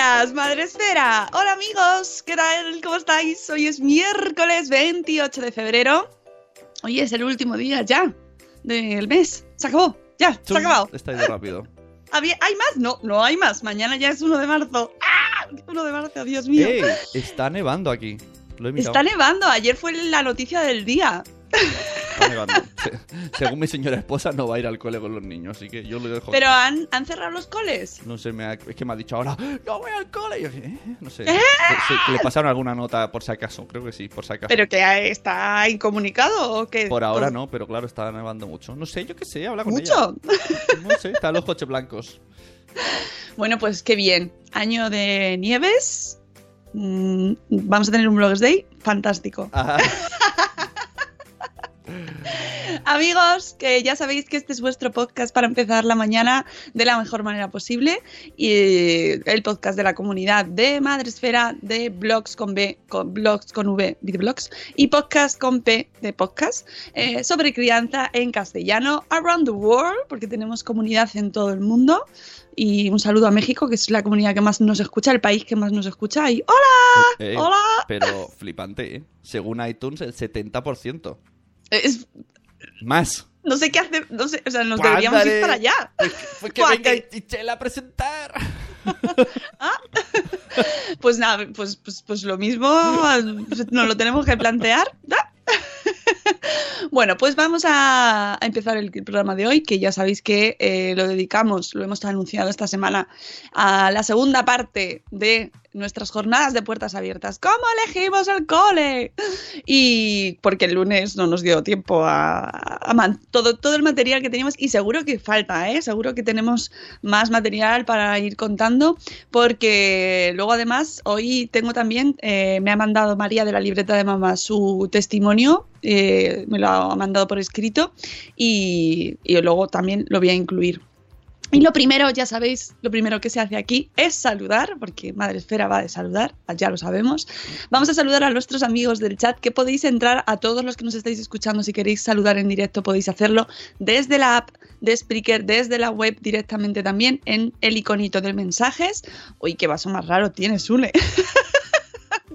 Días, Madre Esfera. Hola amigos, ¿qué tal? ¿Cómo estáis? Hoy es miércoles 28 de febrero. Hoy es el último día ya del mes. Se acabó, ya, se ha acabado. Está yendo rápido. ¿Había- ¿Hay más? No, no hay más. Mañana ya es 1 de marzo. ¡Ah! 1 de marzo, Dios mío. ¡Ey! Está nevando aquí. Lo he mirado. Está nevando. Ayer fue la noticia del día. Está nevando. Se- Según mi señora esposa, no va a ir al cole con los niños, así que yo lo dejo. Pero han, han cerrado los coles. No sé, me ha- es que me ha dicho ahora, no voy al cole. Y yo, ¿eh? No sé. Que- que le pasaron alguna nota por si acaso. Creo que sí, por si acaso. ¿Pero que está incomunicado o qué? Por ahora no, pero claro, está nevando mucho. No sé, yo qué sé, habla con ¿Mucho? ella. No sé, están los coches blancos. Bueno, pues qué bien. Año de nieves. Mm, vamos a tener un Blogs Day fantástico. Ajá. Amigos, que ya sabéis que este es vuestro podcast para empezar la mañana de la mejor manera posible. Y el podcast de la comunidad de Madresfera, de blogs con B, con blogs con V, videoblogs, y podcast con P de podcast, eh, sobre crianza en castellano around the world, porque tenemos comunidad en todo el mundo. Y un saludo a México, que es la comunidad que más nos escucha, el país que más nos escucha. Y ¡Hola! Eh, ¡Hola! Pero flipante, ¿eh? Según iTunes, el 70%. Es- Más. no sé qué hacer, no sé, o sea, nos deberíamos ir para allá. Pues, pues que venga Ichela a presentar. Pues nada, pues, pues, pues lo mismo, nos lo tenemos que plantear. Bueno, pues vamos a, a empezar el programa de hoy, que ya sabéis que eh, lo dedicamos, lo hemos anunciado esta semana, a la segunda parte de nuestras jornadas de puertas abiertas. ¿Cómo elegimos el cole? Y porque el lunes no nos dio tiempo a, a todo, todo el material que teníamos y seguro que falta, ¿eh? Seguro que tenemos más material para ir contando porque luego además hoy tengo también, eh, me ha mandado María de la libreta de mamá su testimonio, eh, me lo ha mandado por escrito y, y luego también lo voy a incluir. Y lo primero, ya sabéis, lo primero que se hace aquí es saludar, porque Madre Esfera va de saludar, ya lo sabemos. Vamos a saludar a nuestros amigos del chat, que podéis entrar a todos los que nos estáis escuchando, si queréis saludar en directo podéis hacerlo desde la app de Spreaker, desde la web directamente también en el iconito de mensajes. Uy, qué vaso más raro tienes, Ule.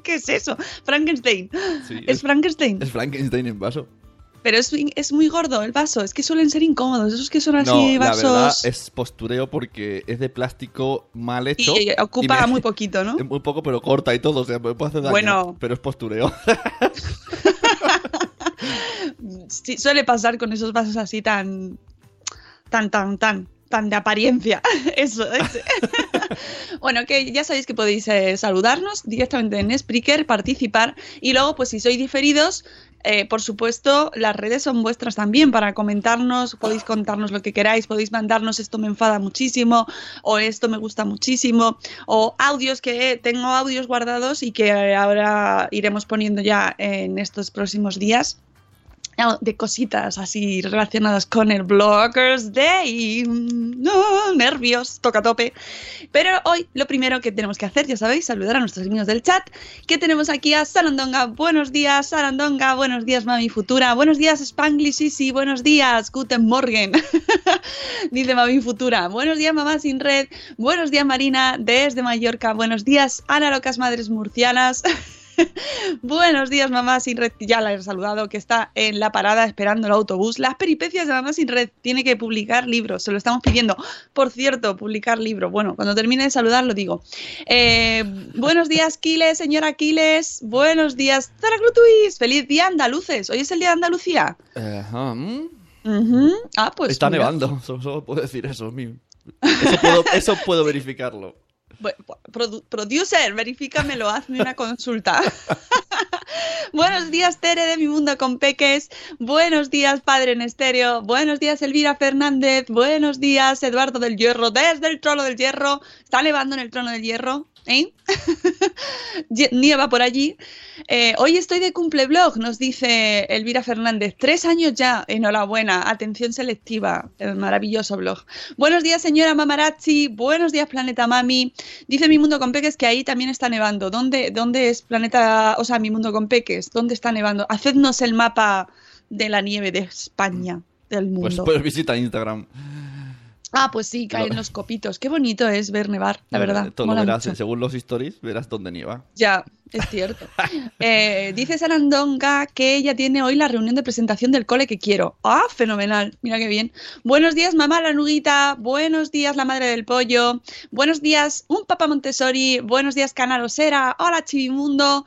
¿Qué es eso? Frankenstein. Sí, Es Frankenstein. es Frankenstein en vaso. Pero es, es muy gordo el vaso. Es que suelen ser incómodos. Esos que son así no, la vasos. verdad es postureo porque es de plástico mal hecho. y, y ocupa me- muy poquito, ¿no? es muy poco, pero corta y todo, o sea, me puede hacer daño. Bueno. Pero es postureo. Sí, suele pasar con esos vasos así tan. tan, tan, tan. tan de apariencia. Eso, ese. Bueno, que ya sabéis que podéis eh, saludarnos directamente en Spreaker, participar y luego, pues si sois diferidos, eh, por supuesto, las redes son vuestras también para comentarnos, podéis contarnos lo que queráis, podéis mandarnos esto me enfada muchísimo o esto me gusta muchísimo o audios que tengo audios guardados y que ahora iremos poniendo ya en estos próximos días de cositas así relacionadas con el Bloggers Day. Nervios, toca tope. Pero hoy lo primero que tenemos que hacer, ya sabéis, saludar a nuestros amigos del chat, que tenemos aquí a Sarandonga. Buenos días, Sarandonga. Buenos días, Mami Futura. Buenos días, Spanglish sí, Buenos días, Guten Morgen. Dice Mami Futura. Buenos días, Mamá Sin Red. Buenos días, Marina, desde Mallorca. Buenos días, Ana Locas Madres Murcianas. Buenos días, mamá sin red. Ya la he saludado, que está en la parada esperando el autobús. Las peripecias de mamá sin red. Tiene que publicar libros. Se lo estamos pidiendo. Por cierto, publicar libro. Bueno, cuando termine de saludar lo digo. Eh, buenos días, Quiles, señora Quiles. Buenos días, Zara Feliz día, andaluces. Hoy es el día de Andalucía. Ah, pues. Está nevando. Solo, puedo decir eso. Eso puedo, eso puedo verificarlo producer, verifícamelo, hazme una consulta. Buenos días, Tere de Mi Mundo con Peques. Buenos días, Padre en Estéreo. Buenos días, Elvira Fernández. Buenos días, Eduardo del Hierro, desde el Trono del Hierro. ¿Está nevando en el Trono del Hierro? ¿Eh? Nieva por allí. Eh, hoy estoy de cumpleblog, nos dice Elvira Fernández. Tres años ya, enhorabuena. Atención selectiva, el maravilloso blog. Buenos días, señora Mamarazzi. Buenos días, Planeta Mami. Dice Mi Mundo con Peques que ahí también está nevando. ¿Dónde, dónde es Planeta, o sea, Mi Mundo con Peques? ¿Dónde está nevando? Hacednos el mapa de la nieve de España, del pues mundo. Pues, pues visita Instagram. Ah, pues sí, caen los copitos. Qué bonito es ver nevar, la verdad. Todo verás, según los stories, verás dónde nieva. Ya, es cierto. Eh, dice Sarandonga que ella tiene hoy la reunión de presentación del cole que quiero. ¡Ah, fenomenal! Mira qué bien. Buenos días, mamá la nuguita. Buenos días, la madre del pollo. Buenos días, un papá Montessori. Buenos días, Canalosera. Hola, Chivimundo.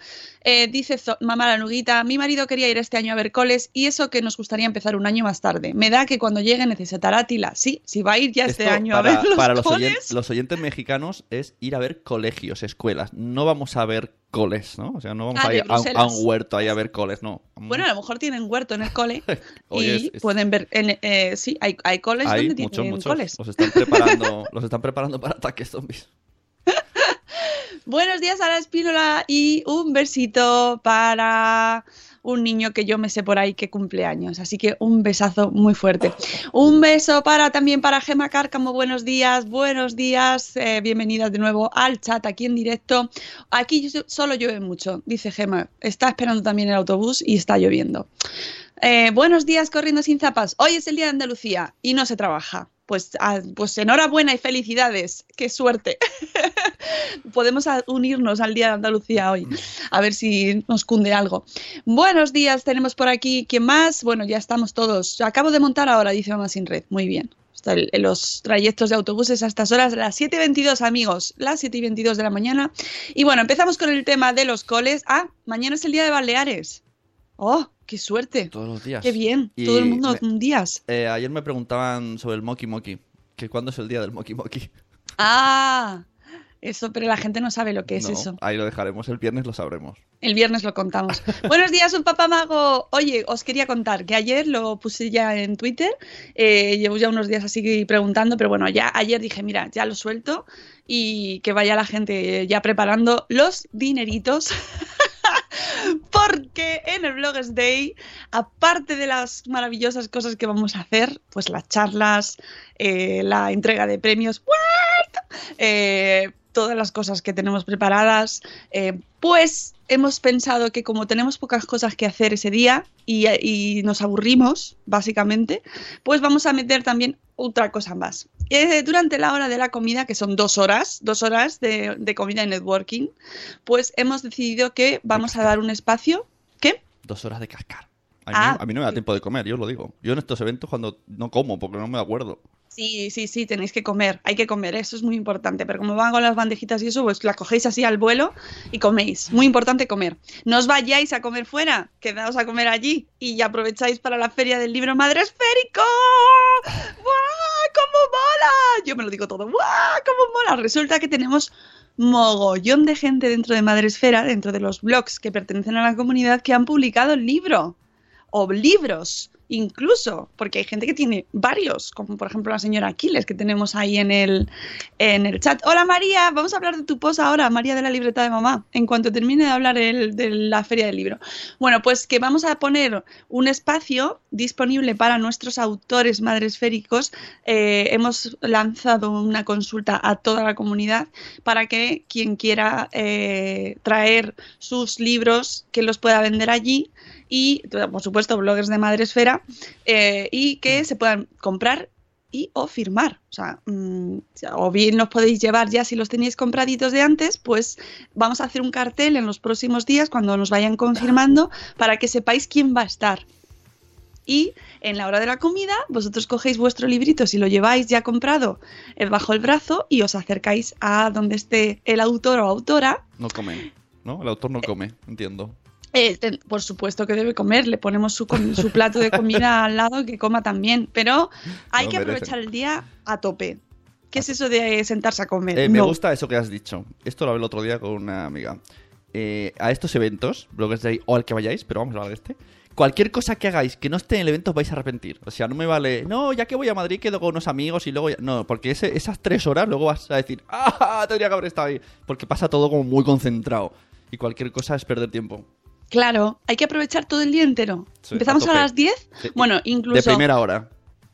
Eh, dice mamá la nuguita, mi marido quería ir este año a ver coles y eso que nos gustaría empezar un año más tarde. Me da que cuando llegue necesitará tila. Sí, si va a ir ya este año a ver los Para los, Oyentes, los oyentes mexicanos es ir a ver colegios, escuelas. No vamos a ver coles, ¿no? O sea, no vamos ah, a ir a, un huerto ahí a ver coles, no. Bueno, a lo mejor tienen huerto en el cole y pueden ver, eh, sí, hay, hay coles donde tienen coles. Los están preparando, los están preparando para ataques zombies. Buenos días a la espínola y un besito para un niño que yo me sé por ahí que cumple años. Así que un besazo muy fuerte. Un beso para también para Gema Cárcamo. Buenos días, buenos días. Eh, bienvenidas de nuevo al chat aquí en directo. Aquí solo llueve mucho, dice Gema. Está esperando también el autobús y está lloviendo. Eh, buenos días, corriendo sin zapas. Hoy es el día de Andalucía y no se trabaja pues, ah, pues enhorabuena y felicidades. Qué suerte. Podemos unirnos al Día de Andalucía hoy. A ver si nos cunde algo. Buenos días, tenemos por aquí. ¿Quién más? Bueno, ya estamos todos. Acabo de montar ahora, dice Mamá Sin Red. Muy bien. En los trayectos de autobuses a estas horas, las 7.22 amigos, las 7.22 de la mañana. Y bueno, empezamos con el tema de los coles. Ah, mañana es el día de Baleares. ¡Oh! ¡Qué suerte! Todos los días. ¡Qué bien! Todo el mundo un días. Eh, ayer me preguntaban sobre el Moki Moki. Que cuándo es el día del Moki Moki. ¡Ah! Eso, pero la gente no sabe lo que es eso. Ahí lo dejaremos, el viernes lo sabremos. El viernes lo contamos. Buenos días, un papá mago. Oye, os quería contar que ayer lo puse ya en Twitter. Eh, llevo ya unos días así preguntando, pero bueno, ya ayer dije, mira, ya lo suelto y que vaya la gente ya preparando los dineritos porque en el Bloggers Day, aparte de las maravillosas cosas que vamos a hacer, pues las charlas, eh, la entrega de premios, eh, todas las cosas que tenemos preparadas, eh, pues hemos pensado que como tenemos pocas cosas que hacer ese día y, nos aburrimos, básicamente, pues vamos a meter también otra cosa más. durante la hora de la comida, que son dos horas, dos horas de, comida y networking, pues hemos decidido que vamos a dar un espacio. ¿Qué? Dos horas de cascar. A mí, a mí no me da tiempo de comer, yo os lo digo. Yo en estos eventos cuando no como porque no me acuerdo. Sí, sí, sí, tenéis que comer, hay que comer, eso es muy importante. Pero como van con las bandejitas y eso, pues las cogéis así al vuelo y coméis. Muy importante comer. No os vayáis a comer fuera, quedaos a comer allí y aprovecháis para la feria del libro Madre Esférico. cómo mola! Yo me lo digo todo, ¡guau! ¡Cómo mola! Resulta que tenemos mogollón de gente dentro de Madresfera, dentro de los blogs que pertenecen a la comunidad, que han publicado el libro o libros incluso, porque hay gente que tiene varios, como por ejemplo la señora Aquiles que tenemos ahí en el, en el chat. Hola María, vamos a hablar de tu posa ahora, María de la libreta de mamá, en cuanto termine de hablar el, de la feria del libro. Bueno, pues que vamos a poner un espacio disponible para nuestros autores madresféricos. Eh, hemos lanzado una consulta a toda la comunidad para que quien quiera eh, traer sus libros, que los pueda vender allí y, por supuesto, bloggers de Madresfera eh, y que se puedan comprar y o firmar. O sea, mm, o bien los podéis llevar ya si los tenéis compraditos de antes, pues vamos a hacer un cartel en los próximos días cuando nos vayan confirmando para que sepáis quién va a estar. Y en la hora de la comida, vosotros cogéis vuestro librito, si lo lleváis ya comprado eh, bajo el brazo y os acercáis a donde esté el autor o autora. No come, ¿no? El autor no come, entiendo. Eh, por supuesto que debe comer, le ponemos su, su plato de comida al lado que coma también, pero hay que aprovechar el día a tope. ¿Qué es eso de sentarse a comer? Eh, me gusta eso que has dicho. Esto lo hablé el otro día con una amiga. Eh, a estos eventos, bloggers de ahí, o al que vayáis, pero vamos a hablar de este. Cualquier cosa que hagáis que no esté en el evento os vais a arrepentir. O sea, no me vale, no, ya que voy a Madrid quedo con unos amigos y luego... No, porque esas tres horas luego vas a decir, ah, tendría que haber estado ahí. Porque pasa todo como muy concentrado. Y cualquier cosa es perder tiempo. Claro, hay que aprovechar todo el día entero. Empezamos a, las 10. Bueno, incluso. De primera hora.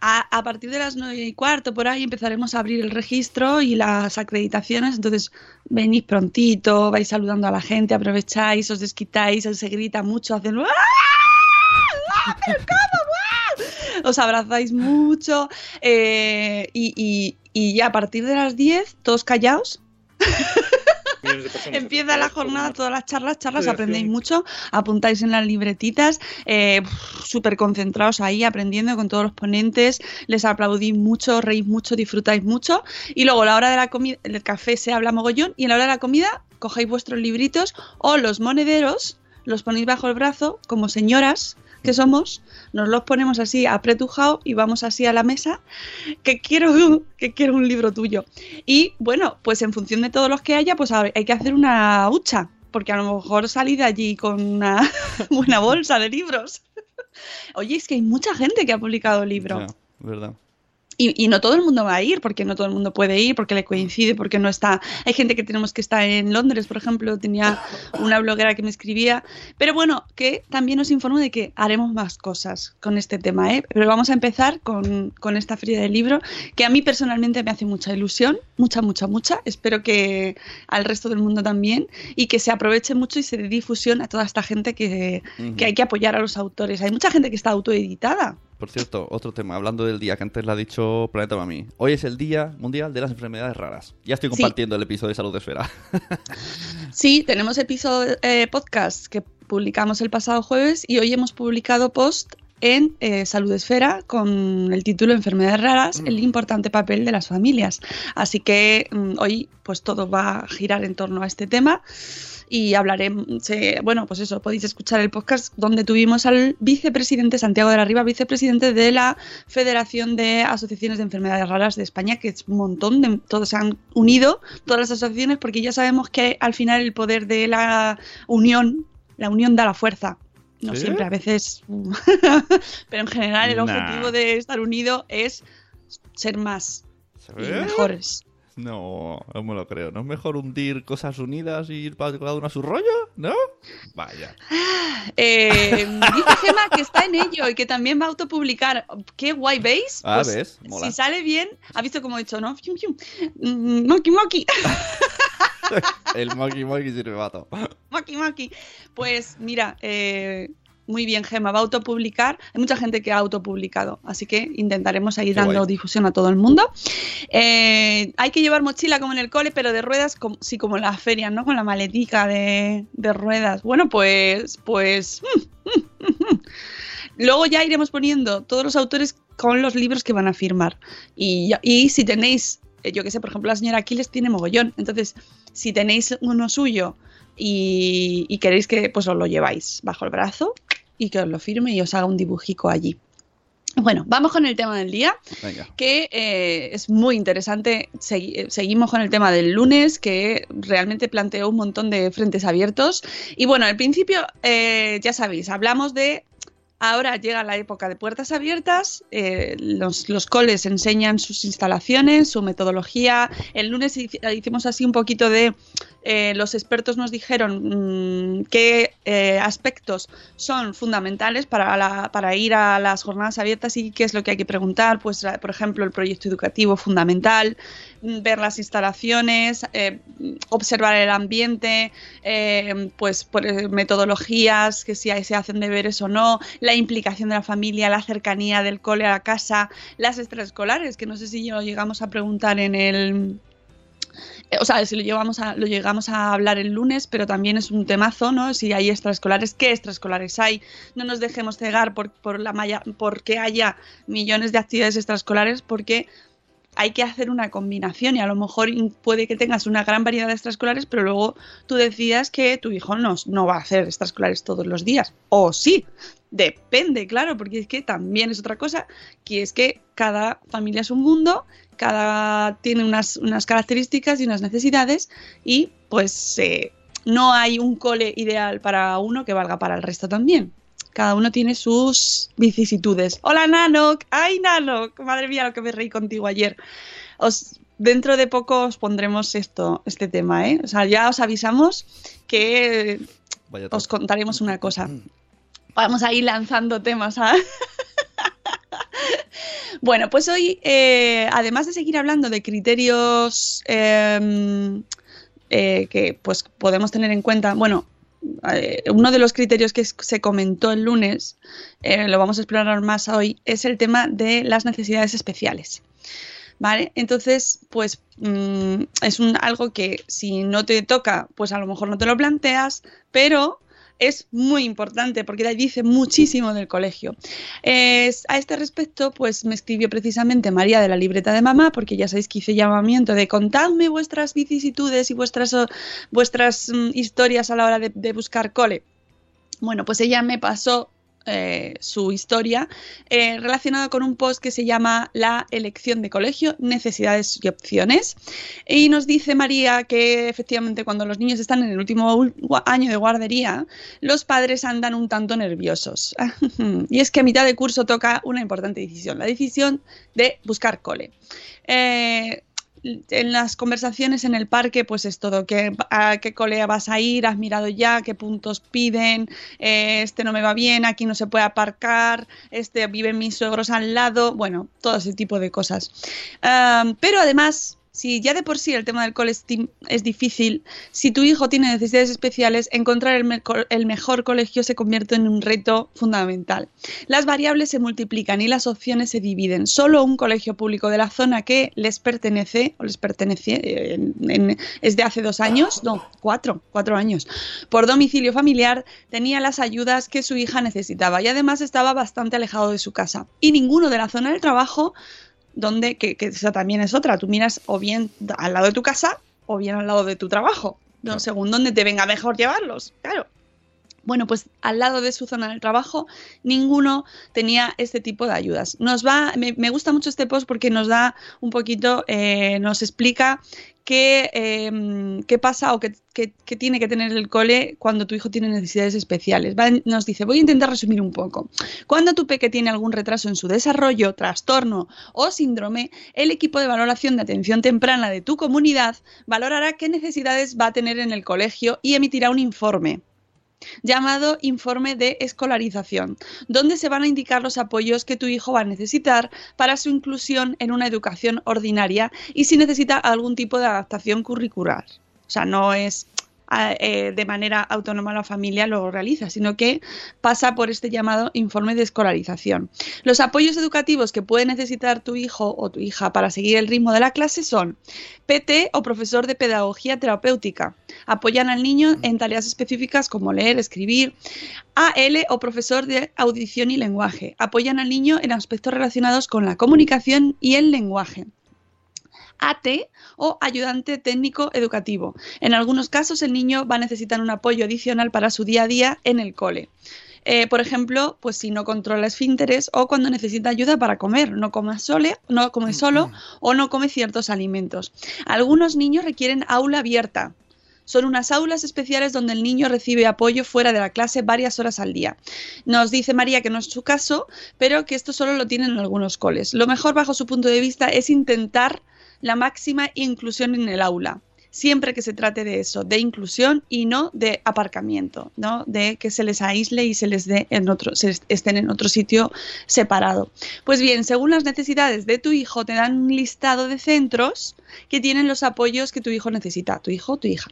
A, partir de las 9 y cuarto, por ahí, empezaremos a abrir el registro y las acreditaciones. Entonces, venís prontito, vais saludando a la gente, aprovecháis, os desquitáis, se grita mucho, hacen. ¡Ah! ¡Ah! ¿Pero cómo! Os abrazáis mucho. Eh, y, y ya a partir de las 10, todos callaos. Empieza la jornada, todas las charlas, charlas, aprendéis mucho, apuntáis en las libretitas, eh, súper concentrados ahí, aprendiendo con todos los ponentes, les aplaudís mucho, reís mucho, disfrutáis mucho. Y luego a la hora de la comida, el café se habla mogollón, y a la hora de la comida cogéis vuestros libritos o los monederos, los ponéis bajo el brazo como señoras que somos, nos los ponemos así apretujado y vamos así a la mesa, que quiero, que quiero un libro tuyo. Y bueno, pues en función de todos los que haya, pues hay que hacer una hucha, porque a lo mejor salí de allí con una buena bolsa de libros. Oye, es que hay mucha gente que ha publicado libros. Y, no todo el mundo va a ir, porque no todo el mundo puede ir, porque le coincide, porque no está. Hay gente que tenemos que estar en Londres, por ejemplo, tenía una bloguera que me escribía. Pero bueno, que también os informo de que haremos más cosas con este tema, ¿eh? Pero vamos a empezar con, con esta feria del libro, que a mí personalmente me hace mucha ilusión, mucha, mucha, mucha. Espero que al resto del mundo también, y que se aproveche mucho y se dé difusión a toda esta gente que, que hay que apoyar a los autores. Hay mucha gente que está autoeditada. Por cierto, otro tema, hablando del día que antes lo ha dicho Planeta Mami. Hoy es el Día Mundial de las Enfermedades Raras. Ya estoy compartiendo el episodio de Salud de Esfera. sí, tenemos episodio eh, podcast que publicamos el pasado jueves y hoy hemos publicado post en eh, Salud Esfera con el título Enfermedades raras, el mm. importante papel de las familias. Así que mm, hoy pues todo va a girar en torno a este tema y hablaré, bueno, pues eso, podéis escuchar el podcast donde tuvimos al vicepresidente Santiago de la Riva, vicepresidente de la Federación de Asociaciones de Enfermedades Raras de España, que es un montón, de, todos se han unido, todas las asociaciones, porque ya sabemos que al final el poder de la unión, la unión da la fuerza. No siempre, a veces, pero en general el objetivo de estar unido es ser más y mejores. No, no me lo creo. ¿No es mejor hundir cosas unidas y ir para cada uno a su rollo? ¿No? Vaya. Eh, dice Gema que está en ello y que también va a autopublicar. ¿Qué guay veis? Ah, pues, ves. Si sale bien, ha visto como he dicho, ¿no? Mm, moki Moki. El Moki Moki sirve vato. Moki Moki. Pues mira, eh, muy bien, Gema, va a autopublicar. Hay mucha gente que ha autopublicado, así que intentaremos seguir dando difusión a todo el mundo. Eh, hay que llevar mochila como en el cole, pero de ruedas, como, sí, como en las ferias, ¿no? Con la maletica de, ruedas. Bueno, pues, pues. Luego ya iremos poniendo todos los autores con los libros que van a firmar. Y, y si tenéis, eh, yo que sé, por ejemplo, la señora Aquiles tiene mogollón. Entonces, si tenéis uno suyo y, y queréis que pues os lo lleváis bajo el brazo, y que os lo firme y os haga un dibujico allí. Bueno, vamos con el tema del día, Venga. que eh, es muy interesante. Segui- eh, seguimos con el tema del lunes, que realmente planteó un montón de frentes abiertos. Y bueno, al principio, eh, ya sabéis, hablamos de... Ahora llega la época de puertas abiertas, eh, los, coles enseñan sus instalaciones, su metodología. El lunes hici- hicimos así un poquito de... eh, los expertos nos dijeron mm, qué eh, aspectos son fundamentales para, la- para ir a las jornadas abiertas y qué es lo que hay que preguntar. Pues, por ejemplo, el proyecto educativo fundamental, ver las instalaciones, eh, observar el ambiente, eh, pues por, eh, metodologías, que si hay- se hacen deberes o no, la implicación de la familia, la cercanía del cole a la casa, las extraescolares, que no sé si lo llegamos a preguntar en el eh, o sea, si lo llevamos a, lo llegamos a hablar el lunes, pero también es un temazo, ¿no? Si hay extraescolares, ¿qué extraescolares hay? No nos dejemos cegar por, por la malla, porque haya millones de actividades extraescolares, porque hay que hacer una combinación y a lo mejor puede que tengas una gran variedad de extraescolares, pero luego tú decidas que tu hijo no, no va a hacer extraescolares todos los días. O sí, depende, claro, porque es que también es otra cosa, que es que cada familia es un mundo, cada tiene unas, unas características y unas necesidades y pues eh, no hay un cole ideal para uno que valga para el resto también. Cada uno tiene sus vicisitudes. Hola Nanok, ay Nanok, madre mía lo que me reí contigo ayer. Os, dentro de poco os pondremos esto, este tema, ¿eh? O sea, ya os avisamos que Vaya os contaremos una cosa. Vamos a ir lanzando temas. ¿ah? bueno, pues hoy, eh, además de seguir hablando de criterios eh, eh, que pues podemos tener en cuenta, bueno, uno de los criterios que se comentó el lunes, eh, lo vamos a explorar más hoy, es el tema de las necesidades especiales. ¿Vale? Entonces, pues mm, es un, algo que si no te toca, pues a lo mejor no te lo planteas, pero es muy importante porque dice muchísimo del colegio. A este respecto, pues me escribió precisamente María de la libreta de mamá, porque ya sabéis que hice llamamiento de contadme vuestras vicisitudes y vuestras, vuestras mm, historias a la hora de buscar cole. Bueno, pues ella me pasó eh, su historia eh, relacionada con un post que se llama La elección de colegio, necesidades y opciones. Y nos dice María que efectivamente cuando los niños están en el último año de guardería, los padres andan un tanto nerviosos. y es que a mitad de curso toca una importante decisión, la decisión de buscar cole. Eh, en las conversaciones en el parque, pues es todo, ¿qué, ¿a qué cole vas a ir? ¿Has mirado ya? ¿Qué puntos piden? Eh, este no me va bien, aquí no se puede aparcar, este viven mis suegros al lado, bueno, todo ese tipo de cosas. Um, pero además, si ya de por sí el tema del cole es, difícil, si tu hijo tiene necesidades especiales, encontrar el, me- el mejor colegio se convierte en un reto fundamental. Las variables se multiplican y las opciones se dividen. Solo un colegio público de la zona que les pertenece, o les pertenece, eh, es de hace dos años, no, cuatro, cuatro años, por domicilio familiar, tenía las ayudas que su hija necesitaba y además estaba bastante alejado de su casa. Y ninguno de la zona del trabajo, donde, que, que esa también es otra, tú miras o bien al lado de tu casa o bien al lado de tu trabajo, según donde te venga mejor llevarlos, claro. Bueno, pues al lado de su zona del trabajo, ninguno tenía este tipo de ayudas. Nos va, me, me gusta mucho este post porque nos da un poquito, eh, nos explica qué, eh, qué pasa o qué, qué- qué tiene que tener el cole cuando tu hijo tiene necesidades especiales. Nos dice, voy a intentar resumir un poco. Cuando tu peque tiene algún retraso en su desarrollo, trastorno o síndrome, el equipo de valoración de atención temprana de tu comunidad valorará qué necesidades va a tener en el colegio y emitirá un informe llamado informe de escolarización, donde se van a indicar los apoyos que tu hijo va a necesitar para su inclusión en una educación ordinaria y si necesita algún tipo de adaptación curricular. O sea, no es eh, de manera autónoma la familia lo realiza, sino que pasa por este llamado informe de escolarización. Los apoyos educativos que puede necesitar tu hijo o tu hija para seguir el ritmo de la clase son PT o profesor de pedagogía terapéutica. Apoyan al niño en tareas específicas como leer, escribir. AL o profesor de audición y lenguaje. Apoyan al niño en aspectos relacionados con la comunicación y el lenguaje. AT o ayudante técnico educativo. En algunos casos el niño va a necesitar un apoyo adicional para su día a día en el cole. Eh, por ejemplo, pues si no controla esfínteres o cuando necesita ayuda para comer, no come, sole, no come solo o no come ciertos alimentos. Algunos niños requieren aula abierta, son unas aulas especiales donde el niño recibe apoyo fuera de la clase varias horas al día. Nos dice María que no es su caso, pero que esto solo lo tienen en algunos coles. Lo mejor, bajo su punto de vista, es intentar la máxima inclusión en el aula siempre que se trate de eso, de inclusión y no de aparcamiento, ¿no? De que se les aísle y se les dé en otro, se estén en otro sitio separado. Pues bien, según las necesidades de tu hijo, te dan un listado de centros que tienen los apoyos que tu hijo necesita, tu hijo o tu hija.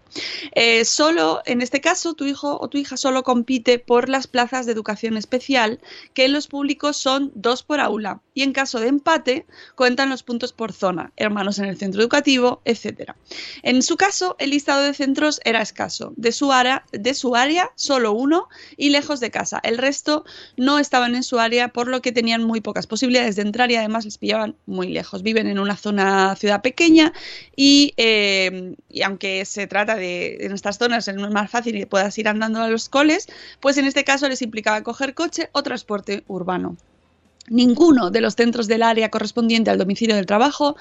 Eh, solo, en este caso, tu hijo o tu hija solo compite por las plazas de educación especial, que en los públicos son dos por aula, y en caso de empate, cuentan los puntos por zona, hermanos en el centro educativo, etc. En su caso, el listado de centros era escaso. De su, área, de su área, solo uno y lejos de casa. El resto no estaban en su área, por lo que tenían muy pocas posibilidades de entrar y además les pillaban muy lejos. Viven en una zona ciudad pequeña y, eh, aunque se trata de en estas zonas es más fácil y puedas ir andando a los coles, pues en este caso les implicaba coger coche o transporte urbano. Ninguno de los centros del área correspondiente al domicilio del trabajo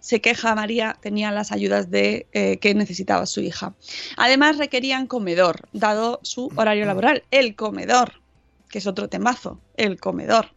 se queja María, tenía las ayudas de, eh, que necesitaba su hija. Además, requerían comedor, dado su horario laboral, el comedor, que es otro temazo, el comedor.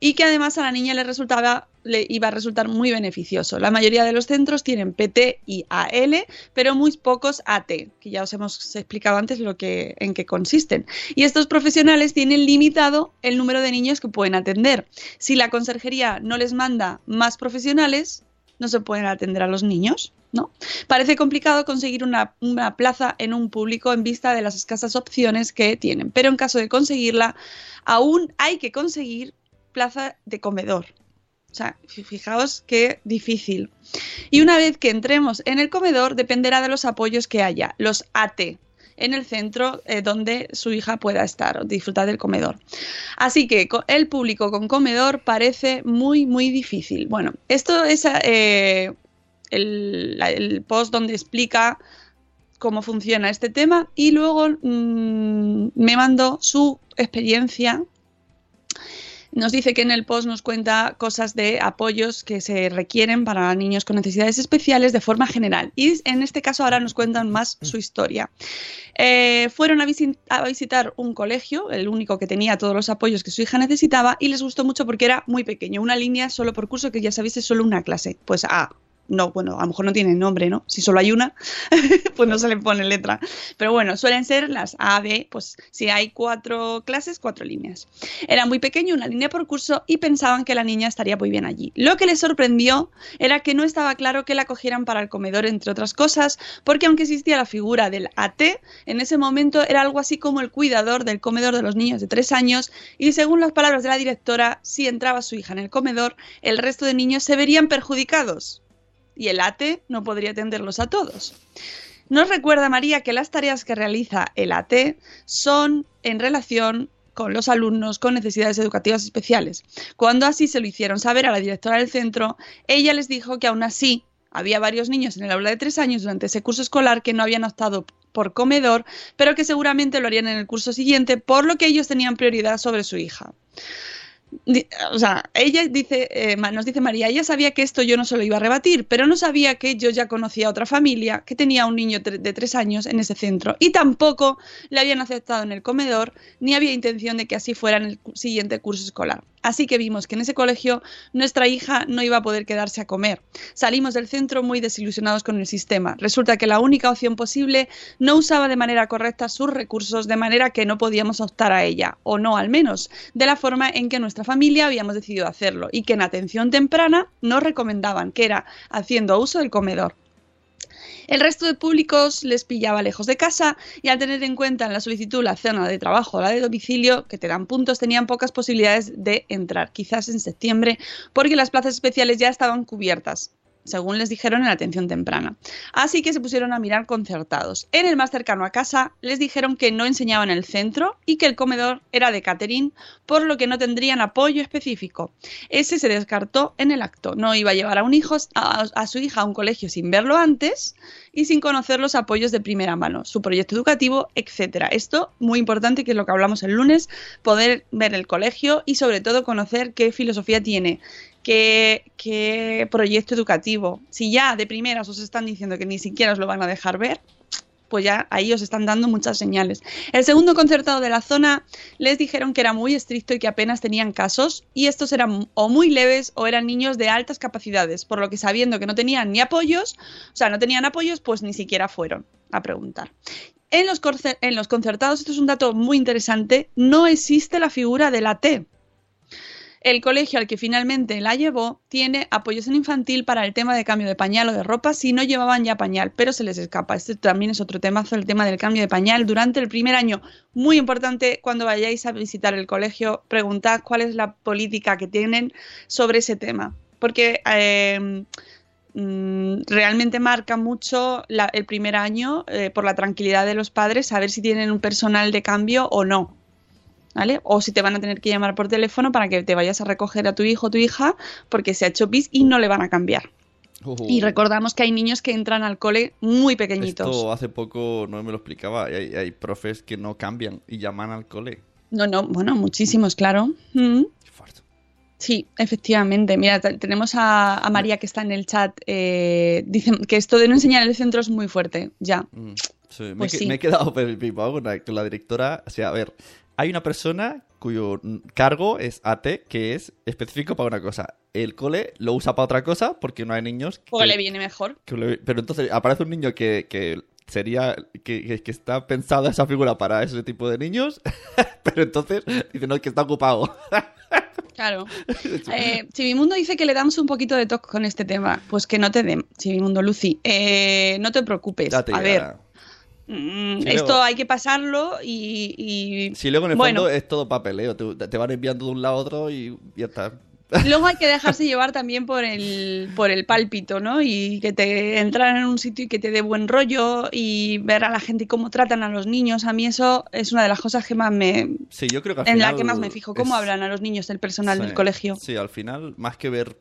Y que además a la niña le resultaba le iba a resultar muy beneficioso. La mayoría de los centros tienen PT y AL, pero muy pocos AT, que ya os hemos explicado antes lo que, en qué consisten. Y estos profesionales tienen limitado el número de niños que pueden atender. Si la conserjería no les manda más profesionales, no se pueden atender a los niños. ¿no? Parece complicado conseguir una, plaza en un público en vista de las escasas opciones que tienen, pero en caso de conseguirla, aún hay que conseguir plaza de comedor. O sea, fijaos qué difícil. Y una vez que entremos en el comedor, dependerá de los apoyos que haya, los AT, en el centro eh, donde su hija pueda estar disfrutar del comedor. Así que el público con comedor parece muy, muy difícil. Bueno, esto es eh, el, post donde explica cómo funciona este tema y luego mm, me mandó su experiencia nos dice que en el post nos cuenta cosas de apoyos que se requieren para niños con necesidades especiales de forma general. Y en este caso ahora nos cuentan más su historia. Eh, fueron a, a, visitar un colegio, el único que tenía todos los apoyos que su hija necesitaba, y les gustó mucho porque era muy pequeño, una línea solo por curso que ya sabéis es solo una clase. Pues A, no, bueno, a lo mejor no tienen nombre, ¿no? Si solo hay una, pues no se le pone letra. Pero bueno, suelen ser las A, B, pues si hay cuatro clases, cuatro líneas. Era muy pequeño, una línea por curso, y pensaban que la niña estaría muy bien allí. Lo que les sorprendió era que no estaba claro que la cogieran para el comedor, entre otras cosas, porque aunque existía la figura del AT, en ese momento era algo así como el cuidador del comedor de los niños de tres años, y según las palabras de la directora, si entraba su hija en el comedor, el resto de niños se verían perjudicados y el ATE no podría atenderlos a todos. Nos recuerda María que las tareas que realiza el AT son en relación con los alumnos con necesidades educativas especiales. Cuando así se lo hicieron saber a la directora del centro, ella les dijo que aún así había varios niños en el aula de tres años durante ese curso escolar que no habían optado por comedor, pero que seguramente lo harían en el curso siguiente, por lo que ellos tenían prioridad sobre su hija o sea, ella dice, eh, nos dice María, ella sabía que esto yo no se lo iba a rebatir, pero no sabía que yo ya conocía a otra familia que tenía un niño de tres años en ese centro y tampoco le habían aceptado en el comedor ni había intención de que así fuera en el siguiente curso escolar. Así que vimos que en ese colegio nuestra hija no iba a poder quedarse a comer. Salimos del centro muy desilusionados con el sistema. Resulta que la única opción posible no usaba de manera correcta sus recursos de manera que no podíamos optar a ella, o no al menos, de la forma en que nuestra familia habíamos decidido hacerlo y que en atención temprana nos recomendaban, que era haciendo uso del comedor. El resto de públicos les pillaba lejos de casa y al tener en cuenta en la solicitud la zona de trabajo o la de domicilio, que te dan puntos, tenían pocas posibilidades de entrar, quizás en septiembre, porque las plazas especiales ya estaban cubiertas según les dijeron en atención temprana. Así que se pusieron a mirar concertados. En el más cercano a casa les dijeron que no enseñaban el centro y que el comedor era de catering, por lo que no tendrían apoyo específico. Ese se descartó en el acto. No iba a llevar a, un hijo, a, a su hija a un colegio sin verlo antes y sin conocer los apoyos de primera mano, su proyecto educativo, etcétera. Esto muy importante, que es lo que hablamos el lunes, poder ver el colegio y sobre todo conocer qué filosofía tiene, qué, proyecto educativo. Si ya de primeras os están diciendo que ni siquiera os lo van a dejar ver, pues ya ahí os están dando muchas señales. El segundo concertado de la zona les dijeron que era muy estricto y que apenas tenían casos y estos eran o muy leves o eran niños de altas capacidades, por lo que sabiendo que no tenían ni apoyos, o sea, no tenían apoyos, pues ni siquiera fueron a preguntar. En los, en los concertados, esto es un dato muy interesante, no existe la figura de la T, el colegio al que finalmente la llevó tiene apoyos en infantil para el tema de cambio de pañal o de ropa si no llevaban ya pañal, pero se les escapa. Este también es otro temazo, el tema del cambio de pañal durante el primer año. Muy importante cuando vayáis a visitar el colegio, preguntad cuál es la política que tienen sobre ese tema. Porque eh, mm, realmente marca mucho el primer año eh, por la tranquilidad de los padres saber si tienen un personal de cambio o no. ¿Vale? O si te van a tener que llamar por teléfono para que te vayas a recoger a tu hijo o tu hija porque se ha hecho pis y no le van a cambiar. Uh. Y recordamos que hay niños que entran al cole muy pequeñitos. Esto hace poco no me lo explicaba. Hay, hay profes que no cambian y llaman al cole. No, no, bueno, muchísimos, claro. Mm. Fuerte. Sí, efectivamente. Mira, te- tenemos a, a María que está en el chat. Eh, dicen que esto de no enseñar el centro es muy fuerte. Ya. Mm, sí, me, Pues he que- sí. me he quedado flipado con la, con la directora. O sea, a ver, hay una persona cuyo cargo es AT, que es específico para una cosa. El cole lo usa para otra cosa porque no hay niños. que- le viene mejor. que le- Pero entonces aparece un niño que, que sería. Que, que- está pensada esa figura para ese tipo de niños. pero entonces dice, no, que está ocupado. Claro. Eh, Chivimundo dice que le damos un poquito de toque con este tema. Pues que no te den, Chivimundo Lucy. Eh, no te preocupes. Ya te a ver, llegará. Mm, esto luego- hay que pasarlo y. y- Si luego en el bueno, fondo es todo papeleo. Te, te van enviando de un lado a otro y ya está. Luego hay que dejarse llevar también por el, por el pálpito, ¿no? Y que te entrar en un sitio y que te dé buen rollo y ver a la gente y cómo tratan a los niños. A mí eso es una de las cosas que más me, Sí, yo creo que al en la que más me fijo, cómo es- hablan a los niños del personal Sí, del colegio. Sí, al final, más que ver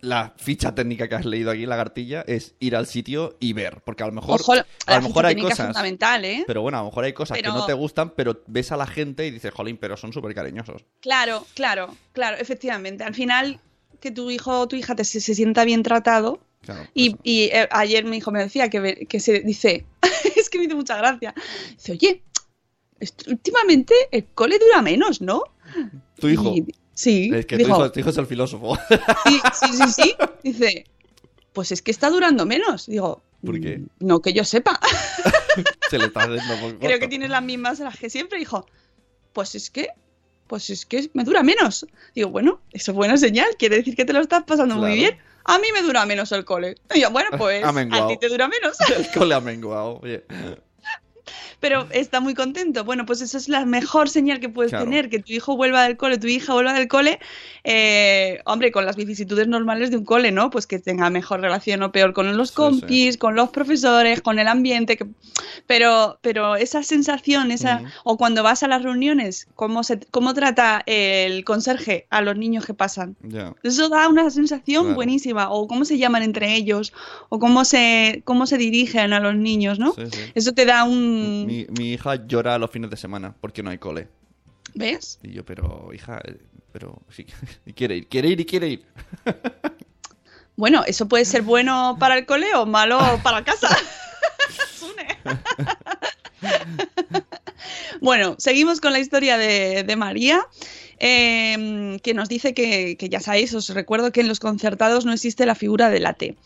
la ficha técnica que has leído aquí en la cartilla, es ir al sitio y ver. Porque a lo mejor, Ojo, a lo mejor hay cosas. fundamental, ¿eh? Pero bueno, a lo mejor hay cosas Pero- que no te gustan, pero ves a la gente y dices, jolín, pero son súper cariñosos. Claro, claro, claro, efectivamente. Al final, que tu hijo o tu hija te, se, se sienta bien tratado. Claro, Y, eh, ayer mi hijo me decía que, que se dice, es que me hizo mucha gracia. Dice, oye, últimamente el cole dura menos, ¿no? Tu hijo. Y- sí, Es que tu dijo, hijo, tu hijo es el filósofo. sí, sí, sí, sí. Dice, pues es que está durando menos. Digo, ¿Por qué? "Mm, No que yo sepa. Se le está haciendo por Creo que tienes las mismas las que siempre. Dijo, pues es que, pues es que me dura menos. Digo, bueno, eso es buena señal. Quiere decir que te lo estás pasando muy bien. A mí me dura menos el cole. Y yo, bueno, pues a ti te dura menos. El cole ha menguado. Oye. Pero está muy contento. Bueno, pues eso es la mejor señal que puedes Claro. tener, que tu hijo vuelva del cole, tu hija vuelva del cole, eh, hombre, con las vicisitudes normales de un cole, ¿no? Pues que tenga mejor relación o peor con los Sí, compis, con los profesores, con el ambiente, que- pero, pero esa sensación, esa, o cuando vas a las reuniones, cómo se, cómo trata el conserje a los niños que pasan. Eso da una sensación Claro. buenísima, o cómo se llaman entre ellos, o cómo se, cómo se dirigen a los niños, ¿no? Sí. Eso te da un... Mi, mi hija llora los fines de semana porque no hay cole. ¿Ves? Y yo, pero, hija, eh, pero sí, quiere ir, quiere ir y quiere ir. Bueno, eso puede ser bueno para el cole o malo para casa. Sune. bueno, seguimos con la historia de, María, eh, que nos dice que, ya sabéis, os recuerdo que en los concertados no existe la figura de la T.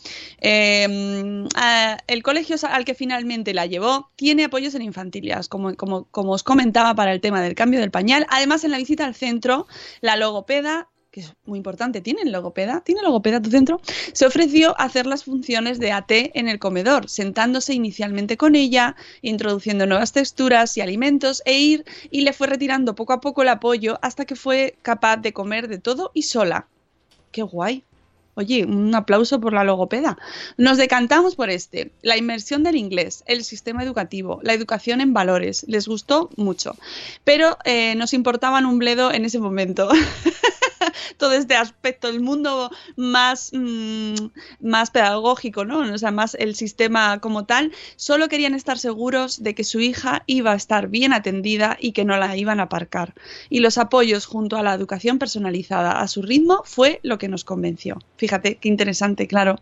Eh, ah, el colegio al que finalmente la llevó tiene apoyos en infantilidades, como, como, como os comentaba para el tema del cambio del pañal. Además, en la visita al centro, la logopeda que es muy importante, ¿tienen logopeda? ¿Tiene logopeda tu centro? Se ofreció hacer las funciones de AT en el comedor, sentándose inicialmente con ella, introduciendo nuevas texturas y alimentos e ir y le fue retirando poco a poco el apoyo hasta que fue capaz de comer de todo y sola. ¡Qué guay! Oye, un aplauso por la logopeda. Nos decantamos por este. La inmersión del inglés, el sistema educativo, la educación en valores. Les gustó mucho. Pero eh, nos importaban un bledo en ese momento. todo este aspecto, el mundo más, mm, más pedagógico, ¿no? O sea, más el sistema como tal, solo querían estar seguros de que su hija iba a estar bien atendida y que no la iban a aparcar. Y los apoyos junto a la educación personalizada a su ritmo fue lo que nos convenció. Fíjate qué interesante, claro.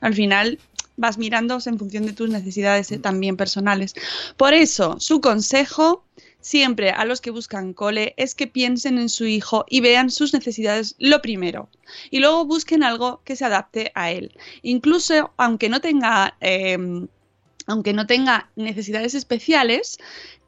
Al final vas mirando en función de tus necesidades eh, también personales. Por eso, su consejo siempre a los que buscan cole es que piensen en su hijo y vean sus necesidades lo primero. Y luego busquen algo que se adapte a él. Incluso aunque no tenga. Em, aunque no tenga necesidades especiales,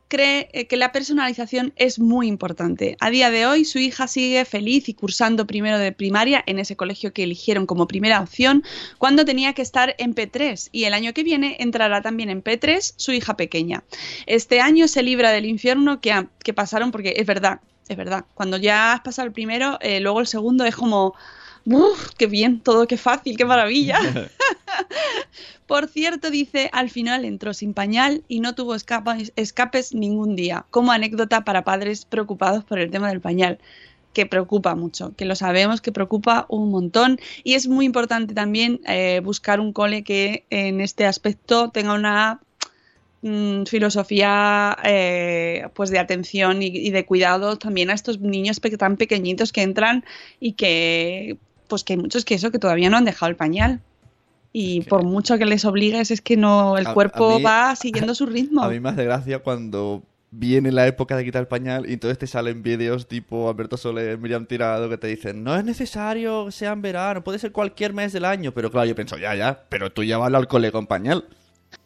cree eh, que la personalización es muy importante. A día de hoy su hija sigue feliz y cursando primero de primaria en ese colegio que eligieron como primera opción cuando tenía que estar en P3 y el año que viene entrará también en P3 su hija pequeña. Este año se libra del infierno que, que pasaron porque es verdad, es verdad, cuando ya has pasado el primero, eh, luego el segundo es como... ¡Uf! ¡Qué bien! Todo, qué fácil, qué maravilla. Por cierto, dice, al final entró sin pañal y no tuvo escapes ningún día, como anécdota para padres preocupados por el tema del pañal que preocupa mucho, que lo sabemos que preocupa un montón. Y es muy importante también eh, buscar un cole que en este aspecto tenga una mm, filosofía eh, pues de atención y, de cuidado también a estos niños tan pequeñitos que entran y que pues que hay muchos que eso que todavía no han dejado el pañal y por mucho que les obligues es que no el cuerpo va siguiendo su ritmo. A mí me hace gracia cuando viene la época de quitar el pañal y entonces te salen vídeos tipo Alberto Soler, Miriam Tirado que te dicen no es necesario que sea en verano, puede ser cualquier mes del año, pero claro, yo pienso ya, ya, pero tú ya vas al cole con pañal.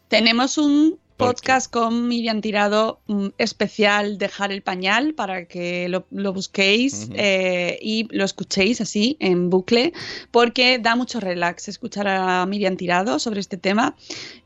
Tenemos un podcast con Miriam Tirado mm, especial Dejar el pañal para que lo, busquéis eh, y lo escuchéis así en bucle porque da mucho relax escuchar a Miriam Tirado sobre este tema.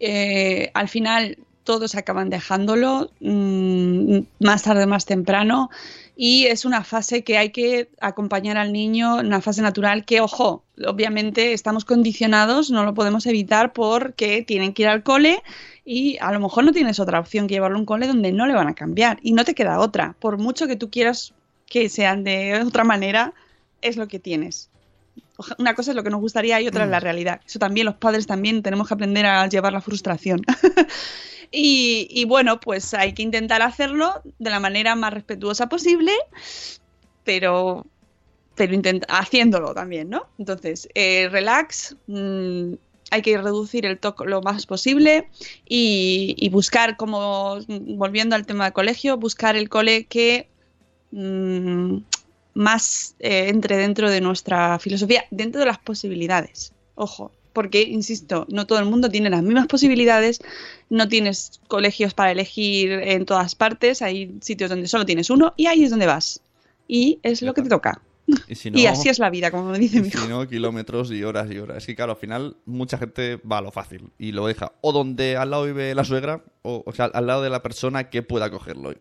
Eh, al final todos acaban dejándolo mm, más tarde o más temprano y es una fase que hay que acompañar al niño, una fase natural que, ojo, obviamente estamos condicionados, no lo podemos evitar porque tienen que ir al cole y a lo mejor no tienes otra opción que llevarlo a un cole donde no le van a cambiar y no te queda otra. Por mucho que tú quieras que sean de otra manera, es lo que tienes. Una cosa es lo que nos gustaría y otra es la mm. realidad. Eso también los padres también tenemos que aprender a llevar la frustración. Y, bueno, pues hay que intentar hacerlo de la manera más respetuosa posible, pero, pero haciéndolo también, ¿no? Entonces, eh, relax, mm, hay que reducir el toque lo más posible y, buscar, como volviendo al tema del colegio, buscar el cole que mm, más eh, entre dentro de nuestra filosofía, dentro de las posibilidades. Ojo, porque, insisto, no todo el mundo tiene las mismas posibilidades, no tienes colegios para elegir en todas partes, hay sitios donde solo tienes uno y ahí es donde vas. Y es lo que te toca. Y, así es la vida, como me dice mi hijo. Si no, kilómetros y horas y horas. Es que, claro, al final mucha gente va a lo fácil y lo deja. O donde al lado vive la suegra, o, o sea, al lado de la persona que pueda cogerlo.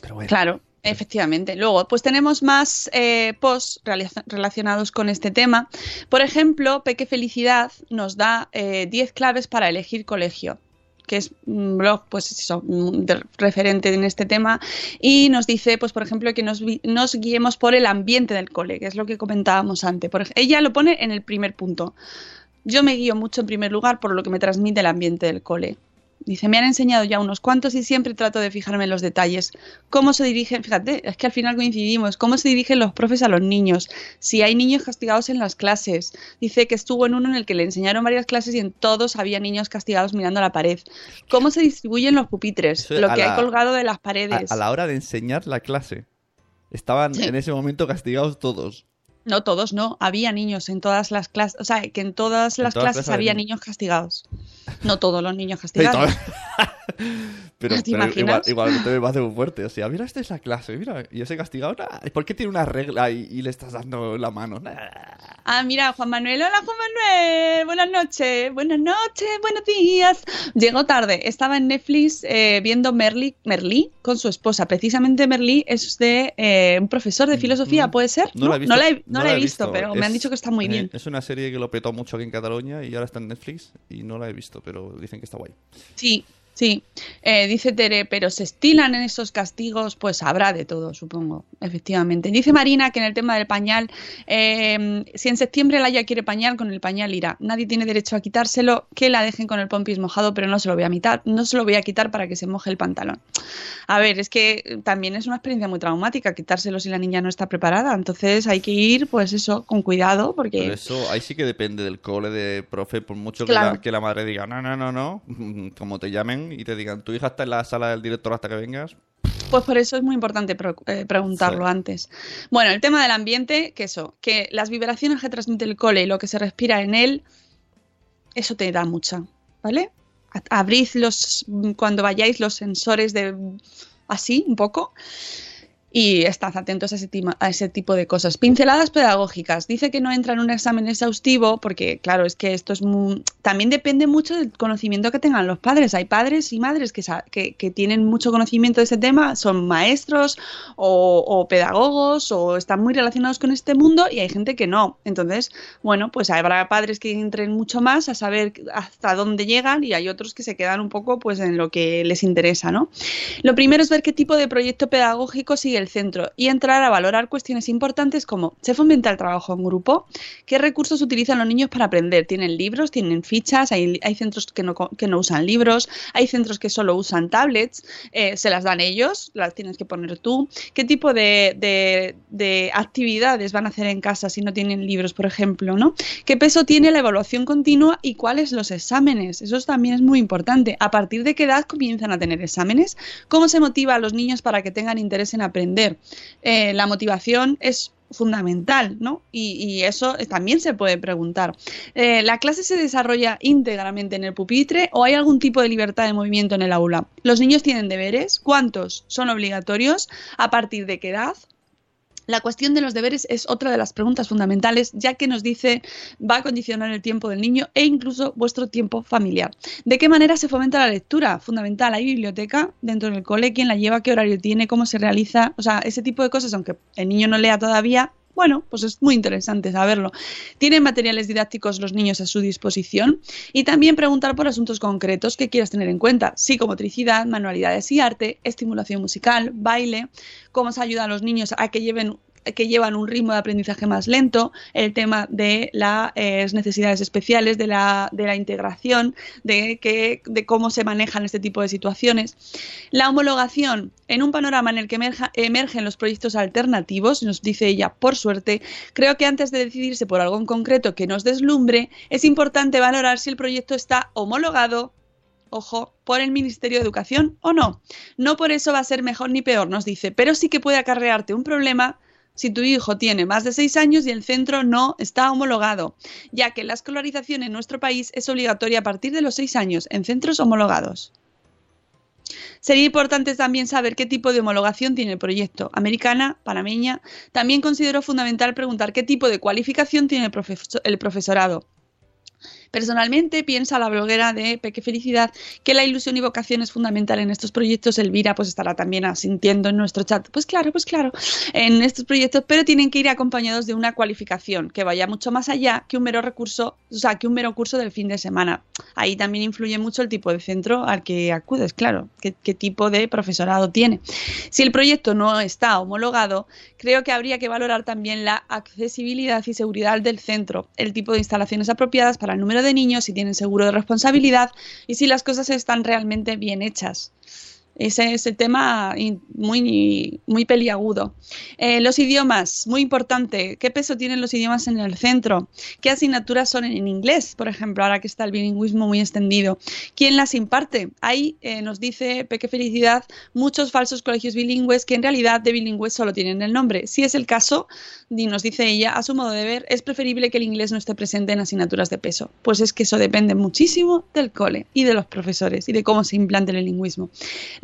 Pero bueno. Claro. Efectivamente. Luego, pues tenemos más eh, posts relacionados con este tema. Por ejemplo, Peque Felicidad nos da 10 eh, claves para elegir colegio que es un blog pues eso, referente en este tema y nos dice pues por ejemplo que nos, guiemos por el ambiente del cole que es lo que comentábamos antes. Ella lo pone en el primer punto. Yo me guío mucho en primer lugar por lo que me transmite el ambiente del cole Dice, me han enseñado ya unos cuantos y siempre trato de fijarme en los detalles. ¿Cómo se dirigen? Fíjate, es que al final coincidimos. ¿Cómo se dirigen los profes a los niños? Si hay niños castigados en las clases. Dice que estuvo en uno en el que le enseñaron varias clases y en todos había niños castigados mirando a la pared. ¿Cómo se distribuyen los pupitres? lo que hay colgado de las paredes. A, la hora de enseñar la clase. Estaban en ese momento castigados todos. No todos, no. Había niños en todas las clases. O sea, que en todas las clases, había niños castigados. No todos los niños castigados. pero, igual, igual te me hace muy fuerte. O sea, mira, esta es la clase. Mira, y ese castigado. ¿Por qué tiene una regla y, le estás dando la mano? Ah, mira, Juan Manuel. Hola, Juan Manuel. Buenas noches. Buenas noches, buenos días. Llegó tarde. Estaba en Netflix eh, viendo Merly, Merlí con su esposa. Precisamente Merlí es de eh, un profesor de filosofía, Mm, ¿puede ser? No la he visto, no la he, no no la he visto, visto. pero me han dicho que está muy bien. Es una serie que lo petó mucho aquí en Cataluña y ahora está en Netflix y no la he visto, pero dicen que está guay. Sí, sí. Eh, dice Tere, pero se estilan en esos castigos, pues habrá de todo, supongo, efectivamente. Dice Marina que en el tema del pañal, eh, si en septiembre Laia quiere pañal, con el pañal irá. Nadie tiene derecho a quitárselo, que la dejen con el pompis mojado, pero no se lo voy a quitar, no se lo voy a quitar para que se moje el pantalón. A ver, es que también es una experiencia muy traumática quitárselo si la niña no está preparada, entonces hay que ir, pues eso, con cuidado, porque Pero eso ahí sí que depende del cole de profe, por mucho que, la, que la madre diga, no, no, no, no, como te llamen y te digan, tu hija está en la sala del director hasta que vengas. Pues por eso es muy importante eh, preguntarlo Sí. antes. Bueno, el tema del ambiente, que eso, que las vibraciones que transmite el cole y lo que se respira en él, eso te da mucha, ¿vale? Abrid los, cuando vayáis los sensores de así, un poco, y estad atentos a ese, a ese tipo de cosas. Pinceladas pedagógicas. Dice que no entra en un examen exhaustivo porque, claro, es que esto es muy... También depende mucho del conocimiento que tengan los padres. Hay padres y madres que, que, que tienen mucho conocimiento de ese tema, son maestros o, pedagogos o están muy relacionados con este mundo y hay gente que no. Entonces, bueno, pues habrá padres que entren mucho más a saber hasta dónde llegan y hay otros que se quedan un poco pues en lo que les interesa, ¿no? Lo primero es ver qué tipo de proyecto pedagógico sigue centro y entrar a valorar cuestiones importantes como ¿se fomenta el trabajo en grupo? ¿Qué recursos utilizan los niños para aprender? ¿Tienen libros? ¿Tienen fichas? Hay, hay centros que no, que no usan libros, hay centros que solo usan tablets, eh, se las dan ellos, las tienes que poner tú. ¿Qué tipo de, de- de actividades van a hacer en casa si no tienen libros, por ejemplo? ¿no? ¿Qué peso tiene la evaluación continua y cuáles los exámenes? Eso también es muy importante. ¿A partir de qué edad comienzan a tener exámenes? ¿Cómo se motiva a los niños para que tengan interés en aprender? Eh, la motivación es fundamental, ¿no? Y, eso también se puede preguntar. Eh, ¿La clase se desarrolla íntegramente en el pupitre o hay algún tipo de libertad de movimiento en el aula? ¿Los niños tienen deberes? ¿Cuántos son obligatorios? ¿A partir de qué edad? La cuestión de los deberes es otra de las preguntas fundamentales, ya que nos dice va a condicionar el tiempo del niño e incluso vuestro tiempo familiar. ¿De qué manera se fomenta la lectura? Fundamental, hay biblioteca dentro del cole, quién la lleva, qué horario tiene, cómo se realiza, o sea, ese tipo de cosas, aunque el niño no lea todavía. Bueno, pues es muy interesante saberlo. ¿Tienen materiales didácticos los niños a su disposición? Y también preguntar por asuntos concretos que quieras tener en cuenta. Psicomotricidad, manualidades y arte, estimulación musical, baile, cómo se ayuda a los niños a que lleven que llevan un ritmo de aprendizaje más lento, el tema de las necesidades especiales, de la, de la integración, de, que, de cómo se manejan este tipo de situaciones. La homologación, en un panorama en el que emergen los proyectos alternativos, nos dice ella, por suerte, creo que antes de decidirse por algo en concreto que nos deslumbre, es importante valorar si el proyecto está homologado ojo, por el Ministerio de Educación o no. No por eso va a ser mejor ni peor, nos dice, pero sí que puede acarrearte un problema si tu hijo tiene más de seis años y el centro no está homologado, ya que la escolarización en nuestro país es obligatoria a partir de los seis años en centros homologados. Sería importante también saber qué tipo de homologación tiene el proyecto, americana, panameña. También considero fundamental preguntar qué tipo de cualificación tiene el, profesor, el profesorado. Personalmente, piensa la bloguera de Peque Felicidad que la ilusión y vocación es fundamental en estos proyectos. Elvira pues estará también asintiendo en nuestro chat. Pues claro, pues claro, en estos proyectos, pero tienen que ir acompañados de una cualificación que vaya mucho más allá que un mero recurso, o sea, que un mero curso del fin de semana. Ahí también influye mucho el tipo de centro al que acudes, claro, qué, qué tipo de profesorado tiene. Si el proyecto no está homologado, creo que habría que valorar también la accesibilidad y seguridad del centro, el tipo de instalaciones apropiadas para el número niños, si tienen seguro de responsabilidad y si las cosas están realmente bien hechas. Ese es el tema muy, muy peliagudo. Eh, los idiomas, muy importante. ¿Qué peso tienen los idiomas en el centro? ¿Qué asignaturas son en inglés, por ejemplo, ahora que está el bilingüismo muy extendido? ¿Quién las imparte? Ahí eh, nos dice Peque Felicidad muchos falsos colegios bilingües que en realidad de bilingües solo tienen el nombre. Si es el caso, y nos dice ella, a su modo de ver, es preferible que el inglés no esté presente en asignaturas de peso. Pues es que eso depende muchísimo del cole y de los profesores y de cómo se implante el lingüismo.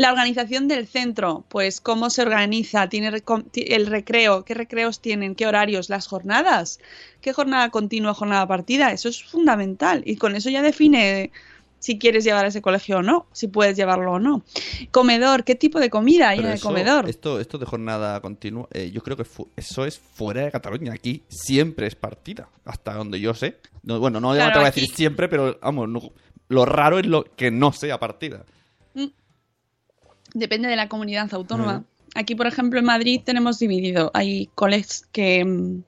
La organización del centro, pues cómo se organiza, tiene el recreo, qué recreos tienen, qué horarios, las jornadas, qué jornada continua, jornada partida, eso es fundamental y con eso ya define si quieres llevar a ese colegio o no, si puedes llevarlo o no. Comedor, qué tipo de comida hay Pero en el eso- comedor. Esto, esto de jornada continua, eh, yo creo que eso es fuera de Cataluña. Aquí siempre es partida, hasta donde yo sé. No, bueno, no Claro, te voy a aquí- decir siempre, pero vamos, no- lo raro es lo que no sea partida. Depende de la comunidad autónoma. Aquí, por ejemplo, en Madrid tenemos dividido. Hay coles que, mm,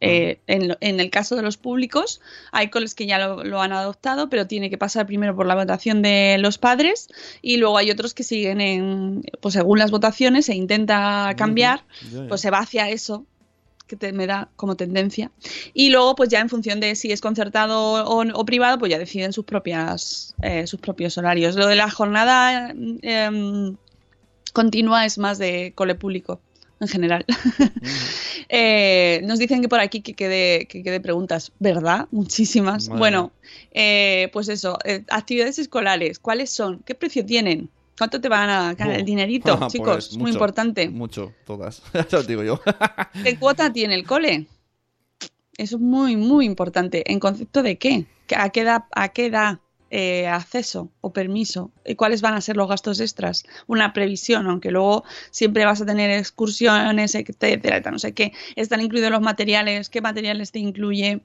eh, en, en el caso de los públicos, hay coles que ya lo, lo han adoptado, pero tiene que pasar primero por la votación de los padres y luego hay otros que siguen en, pues según las votaciones, se intenta cambiar, pues se va hacia eso que te- me da como tendencia. Y luego, pues ya en función de si es concertado o, o privado, pues ya deciden sus propias eh, sus propios horarios. Lo de la jornada em, continua es más de cole público en general. Eh, nos dicen que por aquí que quede, que quede preguntas, ¿verdad? Muchísimas. Madre bueno, eh, pues eso, eh, actividades escolares, ¿cuáles son? ¿Qué precio tienen? ¿Cuánto te van a ganar el dinerito, Pues chicos? Muy mucho, importante. Mucho, todas. Eso digo yo. ¿Qué cuota tiene el cole? Eso es muy, muy importante. ¿En concepto de qué? ¿A qué da, a qué da eh, acceso o permiso? ¿Y cuáles van a ser los gastos extras? Una previsión, aunque luego siempre vas a tener excursiones, etcétera, no sé qué. Están incluidos los materiales, qué materiales te incluye.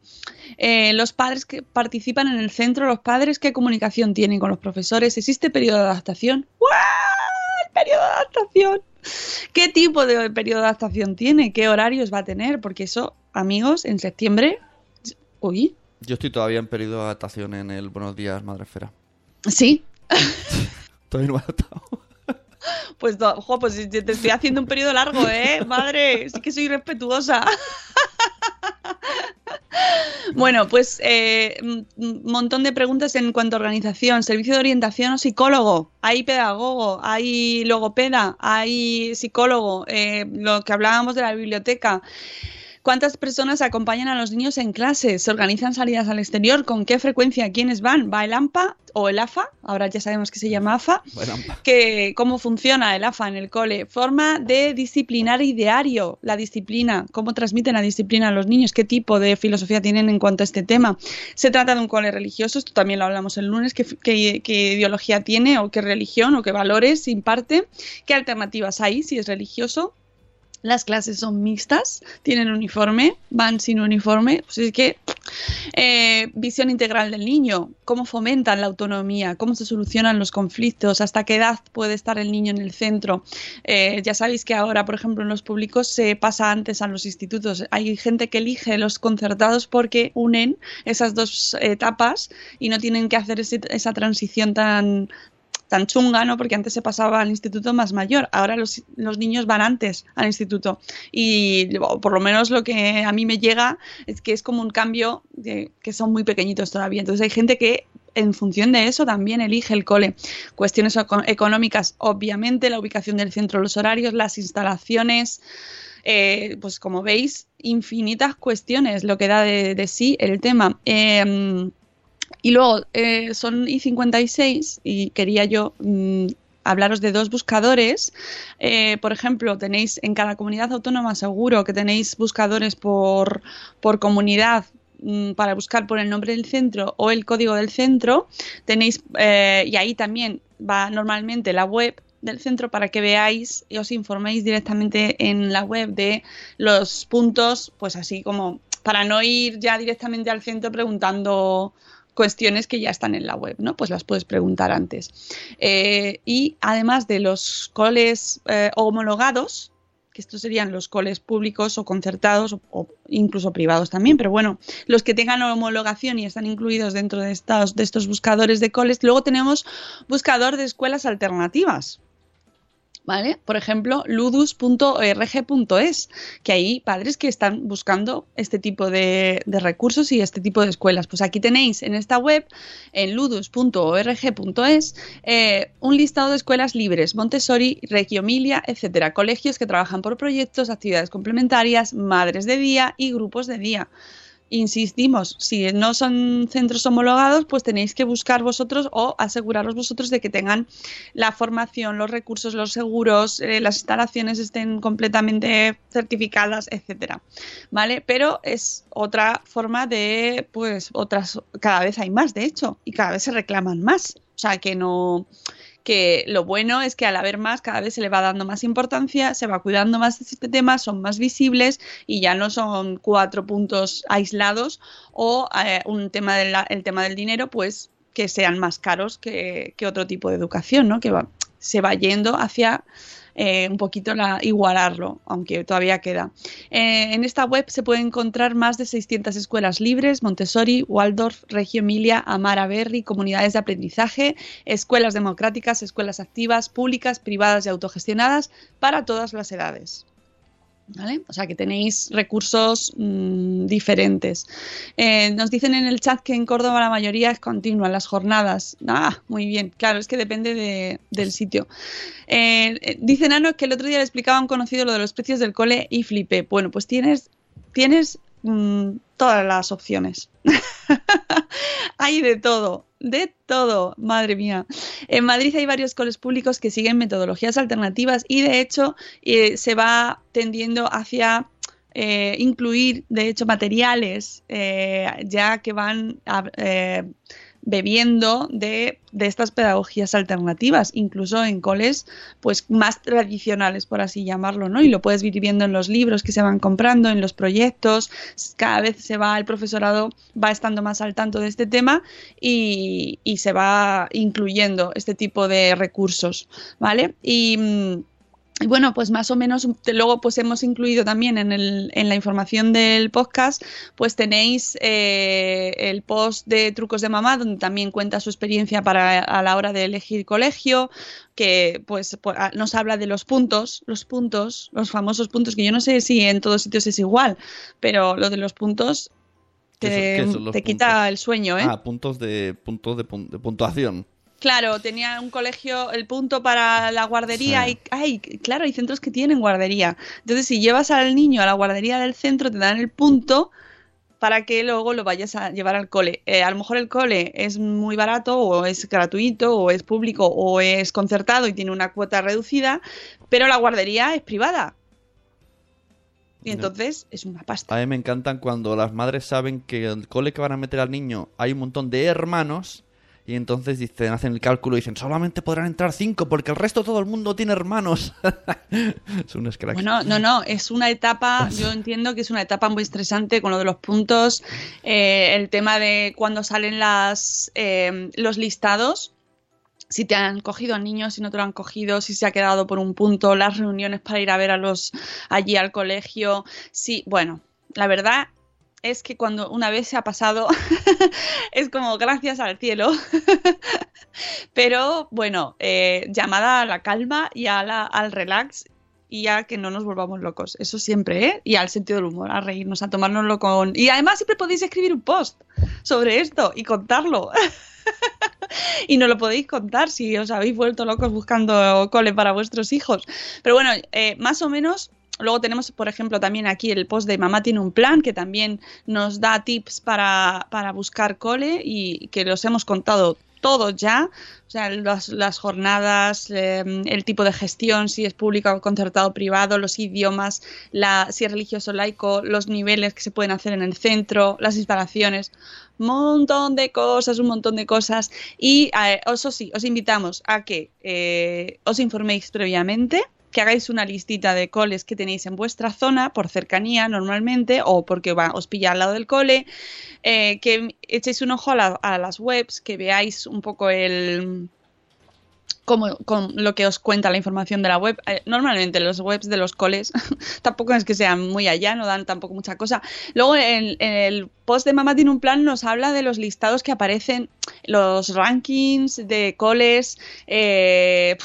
Eh, los padres que participan en el centro, los padres, qué comunicación tienen con los profesores. ¿Existe periodo de adaptación? ¡Guau! El periodo de adaptación. ¿Qué tipo de periodo de adaptación tiene? ¿Qué horarios va a tener? Porque eso, amigos, en septiembre. Uy, Yo estoy todavía en periodo de adaptación en el Buenos Días, Madre Esfera. sí. Todavía no me he adaptado. Pues, ojo, pues te te estoy haciendo un periodo largo, ¿eh? Madre, sí que soy respetuosa. Bueno, pues eh, un montón de preguntas en cuanto a organización, servicio de orientación o psicólogo. Hay pedagogo, hay logopeda, hay psicólogo, eh, lo que hablábamos de la biblioteca. ¿Cuántas personas acompañan a los niños en clases? ¿Se organizan salidas al exterior? ¿Con qué frecuencia? ¿Quiénes van? ¿Va el AMPA o el AFA? Ahora ya sabemos que se llama AFA. Bueno, Que, ¿Cómo funciona el AFA en el cole? Forma de disciplinar y diario, la disciplina. ¿Cómo transmiten la disciplina a los niños? ¿Qué tipo de filosofía tienen en cuanto a este tema? ¿Se trata de un cole religioso? Esto también lo hablamos el lunes. ¿Qué, qué- qué ideología tiene o qué religión o qué valores imparte? ¿Qué alternativas hay si es religioso? Las clases son mixtas, tienen uniforme, van sin uniforme. Pues es que eh, visión integral del niño, cómo fomentan la autonomía, cómo se solucionan los conflictos, hasta qué edad puede estar el niño en el centro. Eh, ya sabéis que ahora, por ejemplo, en los públicos se pasa antes a los institutos. Hay gente que elige los concertados porque unen esas dos etapas y no tienen que hacer ese- esa transición tan tan chunga, ¿no? Porque antes se pasaba al instituto más mayor, ahora los, los niños van antes al instituto. Y por lo menos lo que a mí me llega es que es como un cambio de, que son muy pequeñitos todavía. Entonces hay gente que en función de eso también elige el cole. Cuestiones eco- económicas, obviamente, la ubicación del centro, los horarios, las instalaciones. eh, pues como veis, infinitas cuestiones lo que da de, de sí el tema. Em, y luego eh, son I56 y quería yo mm, hablaros de dos buscadores. Eh, por ejemplo, tenéis en cada comunidad autónoma seguro que tenéis buscadores por, por comunidad mm, para buscar por el nombre del centro o el código del centro. Tenéis, eh, y ahí también va normalmente la web del centro para que veáis y os informéis directamente en la web de los puntos, pues así como para no ir ya directamente al centro preguntando cuestiones que ya están en la web, ¿no? Pues las puedes preguntar antes. Eh, y además de los coles eh, homologados, que estos serían los coles públicos o concertados o, o incluso privados también, pero bueno, los que tengan homologación y están incluidos dentro de estos, de estos buscadores de coles, luego tenemos buscador de escuelas alternativas. ¿Vale? Por ejemplo, ludus.org.es, que hay padres que están buscando este tipo de, recursos y este tipo de escuelas. Pues aquí tenéis en esta web, en ludus.org.es, eh, un listado de escuelas libres, Montessori, Reggio Emilia, etcétera, colegios que trabajan por proyectos, actividades complementarias, madres de día y grupos de día. Insistimos, si no son centros homologados, pues tenéis que buscar vosotros o aseguraros vosotros de que tengan la formación, los recursos, los seguros, eh, las instalaciones estén completamente certificadas, etcétera. ¿Vale? Pero es otra forma de, pues, otras, cada vez hay más, de hecho, y cada vez se reclaman más. O sea, que no que lo bueno es que al haber más, cada vez se le va dando más importancia, se va cuidando más de este tema, son más visibles y ya no son cuatro puntos aislados o eh, un tema del el tema del dinero, pues que sean más caros que, que otro tipo de educación, ¿no? Que va, se va yendo hacia eh, un poquito la, igualarlo, aunque todavía queda. Eh, en esta web se pueden encontrar más de 600 escuelas libres, Montessori, Waldorf, Reggio Emilia, Amara Berry, comunidades de aprendizaje, escuelas democráticas, escuelas activas, públicas, privadas y autogestionadas para todas las edades. O sea que tenéis recursos mm, diferentes. Eh, nos dicen en el chat que en Córdoba la mayoría es continua, las jornadas. Ah, muy bien, claro, es que depende del sitio. Eh, eh, dice Nano que el otro día le explicaba a un conocido lo de los precios del cole y flipé. Bueno, pues tienes, tienes mm, todas las opciones. hay de todo, de todo, madre mía. En Madrid hay varios coles públicos que siguen metodologías alternativas y de hecho eh, se va tendiendo hacia eh, incluir, de hecho, materiales eh, ya que van a bebiendo de, estas pedagogías alternativas, incluso en coles pues más tradicionales, por así llamarlo, ¿no? Y lo puedes ir viendo en los libros que se van comprando, en los proyectos, cada vez se va, el profesorado va estando más al tanto de este tema y, y se va incluyendo este tipo de recursos, ¿vale? Y mm, y bueno, pues más o menos, luego pues hemos incluido también en, el, en la información del podcast, pues tenéis eh, el post de Trucos de Mamá, donde también cuenta su experiencia para a la hora de elegir colegio, que pues, pues nos habla de los puntos, los puntos, los famosos puntos, que yo no sé si en todos sitios es igual, pero lo de los puntos te, te quita el sueño, ¿eh? Ah, puntos de, puntos de puntuación. Claro, tenía un colegio, el punto para la guardería y, ay, claro, hay centros que tienen guardería. Entonces, si llevas al niño a la guardería del centro, te dan el punto para que luego lo vayas a llevar al cole. Eh, a lo mejor el cole es muy barato o es gratuito o es público o es concertado y tiene una cuota reducida, pero la guardería es privada. Y entonces es una pasta. A mí me encantan cuando las madres saben que el cole que van a meter al niño hay un montón de hermanos y entonces dicen, hacen el cálculo y dicen, solamente podrán entrar cinco porque el resto todo el mundo tiene hermanos. es un cracks. Bueno, no, no, es una etapa, yo entiendo que es una etapa muy estresante con lo de los puntos, eh, el tema de cuando salen las, eh, los listados si te han cogido a niños, si no te lo han cogido, si se ha quedado por un punto, las reuniones para ir a ver a los allí al colegio, sí, bueno, la verdad es que cuando una vez se ha pasado es como gracias al cielo. Pero bueno, eh, llamada a la calma y a al relax y a que no nos volvamos locos. Eso siempre, ¿eh? Y al sentido del humor, a reírnos, a tomárnoslo con... Y además siempre podéis escribir un post sobre esto y contarlo. y no lo podéis contar si os habéis vuelto locos buscando cole para vuestros hijos. Pero bueno, eh, más o menos Luego tenemos, por ejemplo, también aquí el post de Mamá tiene un plan, que también nos da tips para, buscar cole y que los hemos contado todos ya, o sea, las, jornadas, em, el tipo de gestión, si es público o concertado privado, los idiomas, la, si es religioso o laico, los niveles que se pueden hacer en el centro, las instalaciones, un montón de cosas, un montón de cosas. Y eh, eso sí, os invitamos a que eh, os informéis previamente que hagáis una listita de coles que tenéis en vuestra zona, por cercanía normalmente, o porque os pilla al lado del cole, eh, que echéis un ojo a, las webs, que veáis un poco el... Como, con lo que os cuenta la información de la web. Eh, normalmente los webs de los coles tampoco es que sean muy allá, no dan tampoco mucha cosa. Luego en, el post de Mamá tiene un plan nos habla de los listados que aparecen, los rankings de coles. Eh,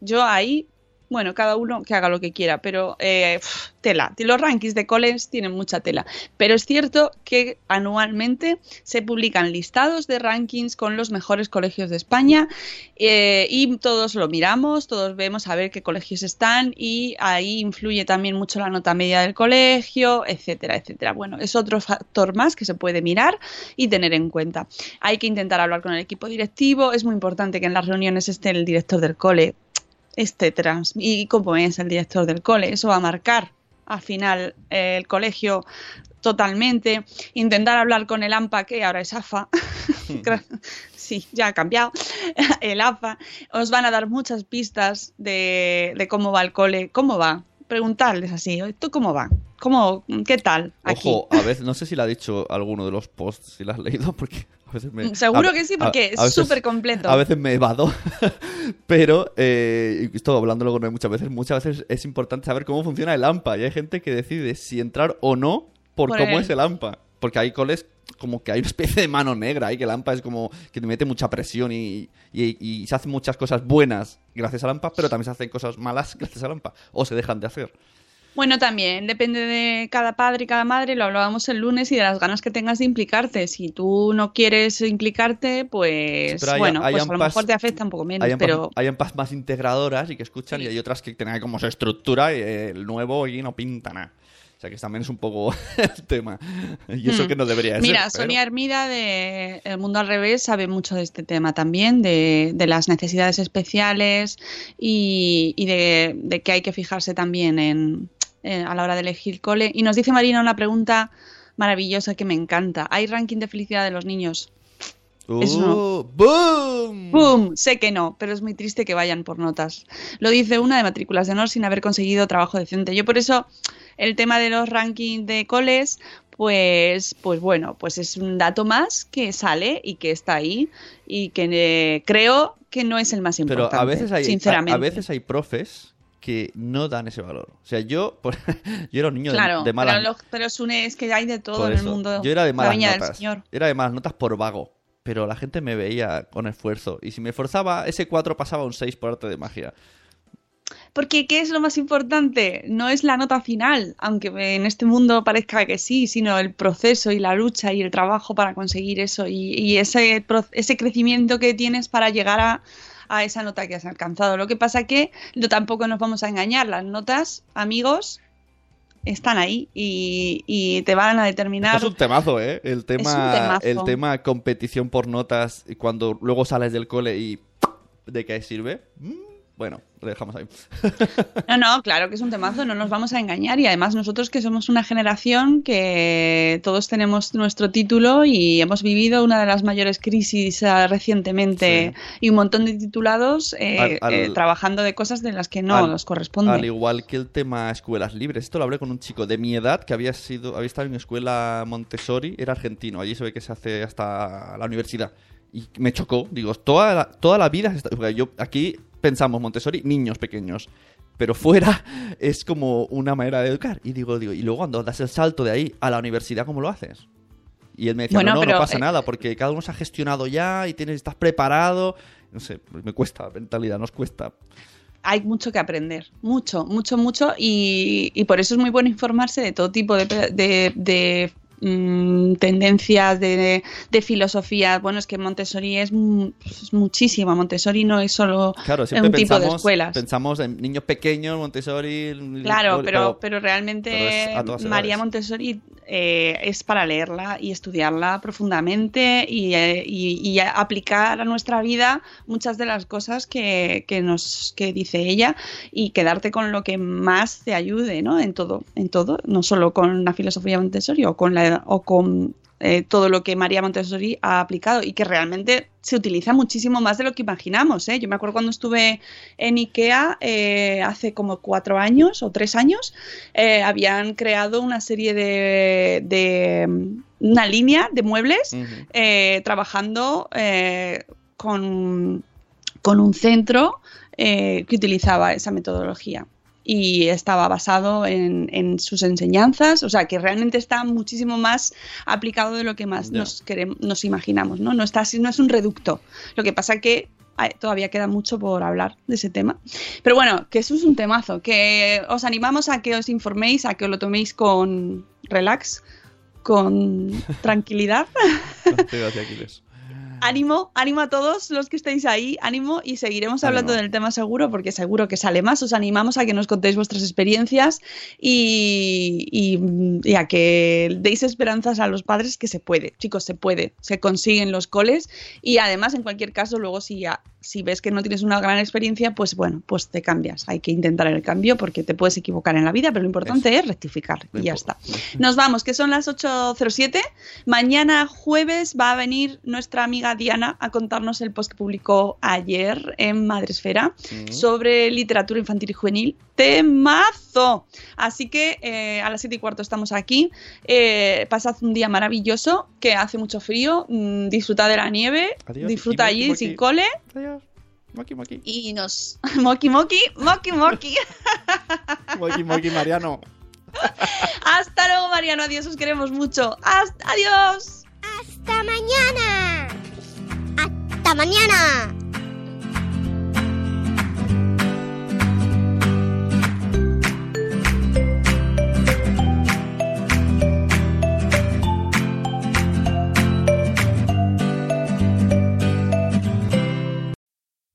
yo ahí bueno, cada uno que haga lo que quiera, pero eh, tela. Los rankings de coles tienen mucha tela. Pero es cierto que anualmente se publican listados de rankings con los mejores colegios de España eh, y todos lo miramos, todos vemos a ver qué colegios están y ahí influye también mucho la nota media del colegio, etcétera, etcétera. Bueno, es otro factor más que se puede mirar y tener en cuenta. Hay que intentar hablar con el equipo directivo, es muy importante que en las reuniones esté el director del cole, etcétera, y cómo es el director del cole, eso va a marcar al final eh, el colegio totalmente, intentar hablar con el AMPA, que ahora es AFA, sí, ya ha cambiado, el AFA, os van a dar muchas pistas de, de cómo va el cole, cómo va, preguntarles así, ¿tú cómo va? ¿Cómo, ¿Qué tal? Aquí? Ojo, a veces, no sé si lo ha dicho alguno de los posts, si lo has leído, porque a veces me... Seguro a- que sí, porque a es súper completo. A veces me evado, pero eh, esto hablándolo con él muchas veces, muchas veces es importante saber cómo funciona el AMPA y hay gente que decide si entrar o no por, Por cómo él. es el AMPA. Porque hay coles como que hay una especie de mano negra ahí, que el AMPA es como que te mete mucha presión y, y- y se hacen muchas cosas buenas gracias al AMPA, pero también se hacen cosas malas gracias al AMPA, o se dejan de hacer. Bueno, también depende de cada padre y cada madre, lo hablábamos el lunes y de las ganas que tengas de implicarte. Si tú no quieres implicarte, pues hay- bueno, hay pues a lo AMPAs- mejor te afecta un poco menos, Hay AMPAs, pero hay AMPAs más integradoras y que escuchan Sí. y hay otras que tienen como su estructura y el nuevo aquí no pinta nada. O sea que también es un poco el tema. Y eso Hmm. que no debería ser. Mira, pero- Sonia Hermida de El Mundo al Revés sabe mucho de este tema también, de, de las necesidades especiales y, y de, de que hay que fijarse también en, en- a la hora de elegir cole. Y nos dice Marina una pregunta maravillosa que me encanta. ¿Hay ranking de felicidad de los niños? Eso no. ¡Uh! ¡Boom! ¡Bum! Sé que no, pero es muy triste que vayan por notas. Lo dice una de matrículas de honor sin haber conseguido trabajo decente. Yo por eso el tema de los rankings de coles, pues, pues bueno, pues es un dato más que sale y que está ahí y que eh, creo que no es el más Pero importante. a veces hay, a- sinceramente. a, veces hay profes que no dan ese valor. O sea, yo, por- yo era un niño de- Claro, de, malas pero, lo- pero Sune, es que hay de todo en el mundo. Yo era de la malas notas. Señor. Era de malas notas por vago. Pero la gente me veía con esfuerzo. Y si me esforzaba, ese 4 pasaba a un 6 por arte de magia. Porque ¿qué es lo más importante? No es la nota final, aunque en este mundo parezca que sí, sino el proceso y la lucha y el trabajo para conseguir eso y, y ese, ese crecimiento que tienes para llegar a, a esa nota que has alcanzado. Lo que pasa que no, tampoco nos vamos a engañar, las notas, amigos, están ahí y, y te van a determinar... Esto es un temazo, ¿eh? El tema, el tema competición por notas cuando luego sales del cole y ¿de qué sirve? Mm, Bueno, lo dejamos ahí. No, no, claro que es un temazo, no nos vamos a engañar y además nosotros que somos una generación que todos tenemos nuestro título y hemos vivido una de las mayores crisis eh, recientemente y un montón de titulados eh, Al- al- eh, trabajando de cosas de las que no Al- nos corresponde. Al igual que el tema escuelas libres. Esto lo hablé con un chico de mi edad que había sido había estado en escuela Montessori, era argentino. Allí se ve que se hace hasta la universidad. Y me chocó. Digo, toda la, toda la vida... yo aquí pensamos Montessori, niños pequeños. Pero fuera es como una manera de educar. Y digo, digo, y luego cuando das el salto de ahí a la universidad, ¿cómo lo haces? Y él me decía, Bueno, no, no, pero, no pasa eh, nada, porque cada uno se ha gestionado ya y tienes, estás preparado. No sé, me cuesta, la mentalidad nos cuesta. hay mucho que aprender, mucho, mucho, mucho, y, y por eso es muy bueno informarse de todo tipo de, de- de, mm, tendencias, de, de filosofía. Bueno, es que Montessori es, mu- es muchísima, Montessori no es solo Claro, un tipo de escuelas. pensamos en niños pequeños, Montessori. Claro, pero, pero realmente pero María edades. Montessori eh, es para leerla y estudiarla profundamente y, eh, y- y aplicar a nuestra vida muchas de las cosas que, que nos que dice ella y quedarte con lo que más te ayude, ¿no? En todo, en todo, no solo con la filosofía Montessori o con la o con eh, todo lo que María Montessori ha aplicado y que realmente se utiliza muchísimo más de lo que imaginamos. ¿eh? Yo me acuerdo cuando estuve en IKEA eh, hace como cuatro años o tres años, habían creado una serie de, de, una línea de muebles trabajando con, con un centro que utilizaba esa metodología y estaba basado en, en sus enseñanzas, o sea que realmente está muchísimo más aplicado de lo que más nos, queremos, nos imaginamos, ¿no? No, está, así- no es un reducto. Lo que pasa que todavía queda mucho por hablar de ese tema. Pero bueno, que eso es un temazo, que os animamos a que os informéis, a que os lo toméis con relax, con tranquilidad. Ánimo, ánimo a todos los que estáis ahí, ánimo y seguiremos hablando del tema seguro porque seguro que sale más. Os animamos a que nos contéis vuestras experiencias y, a que deis esperanzas a los padres que se puede, chicos, se puede, se consiguen los coles y además en cualquier caso luego si, si ves que no tienes una gran experiencia, pues bueno, pues te cambias. Hay que intentar el cambio porque te puedes equivocar en la vida, pero lo importante es rectificar y ya está. Nos vamos, que son las 8.07. Mañana jueves va a venir nuestra amiga Diana a contarnos el post que publicó ayer en Madresfera mm. sobre literatura infantil y juvenil. ¡Temazo! Así que eh, a las 7 y cuarto estamos aquí. Eh, pasad un día maravilloso, que hace mucho frío. Mm, disfruta de la nieve. disfruta allí sin cole. Adiós. Moki Moki. Y nos. Moki Moki, Moki Moki. moki Moki Mariano. Hasta luego, Mariano. Adiós, os queremos mucho. Hasta, adiós. Hasta mañana. ¡Hasta mañana!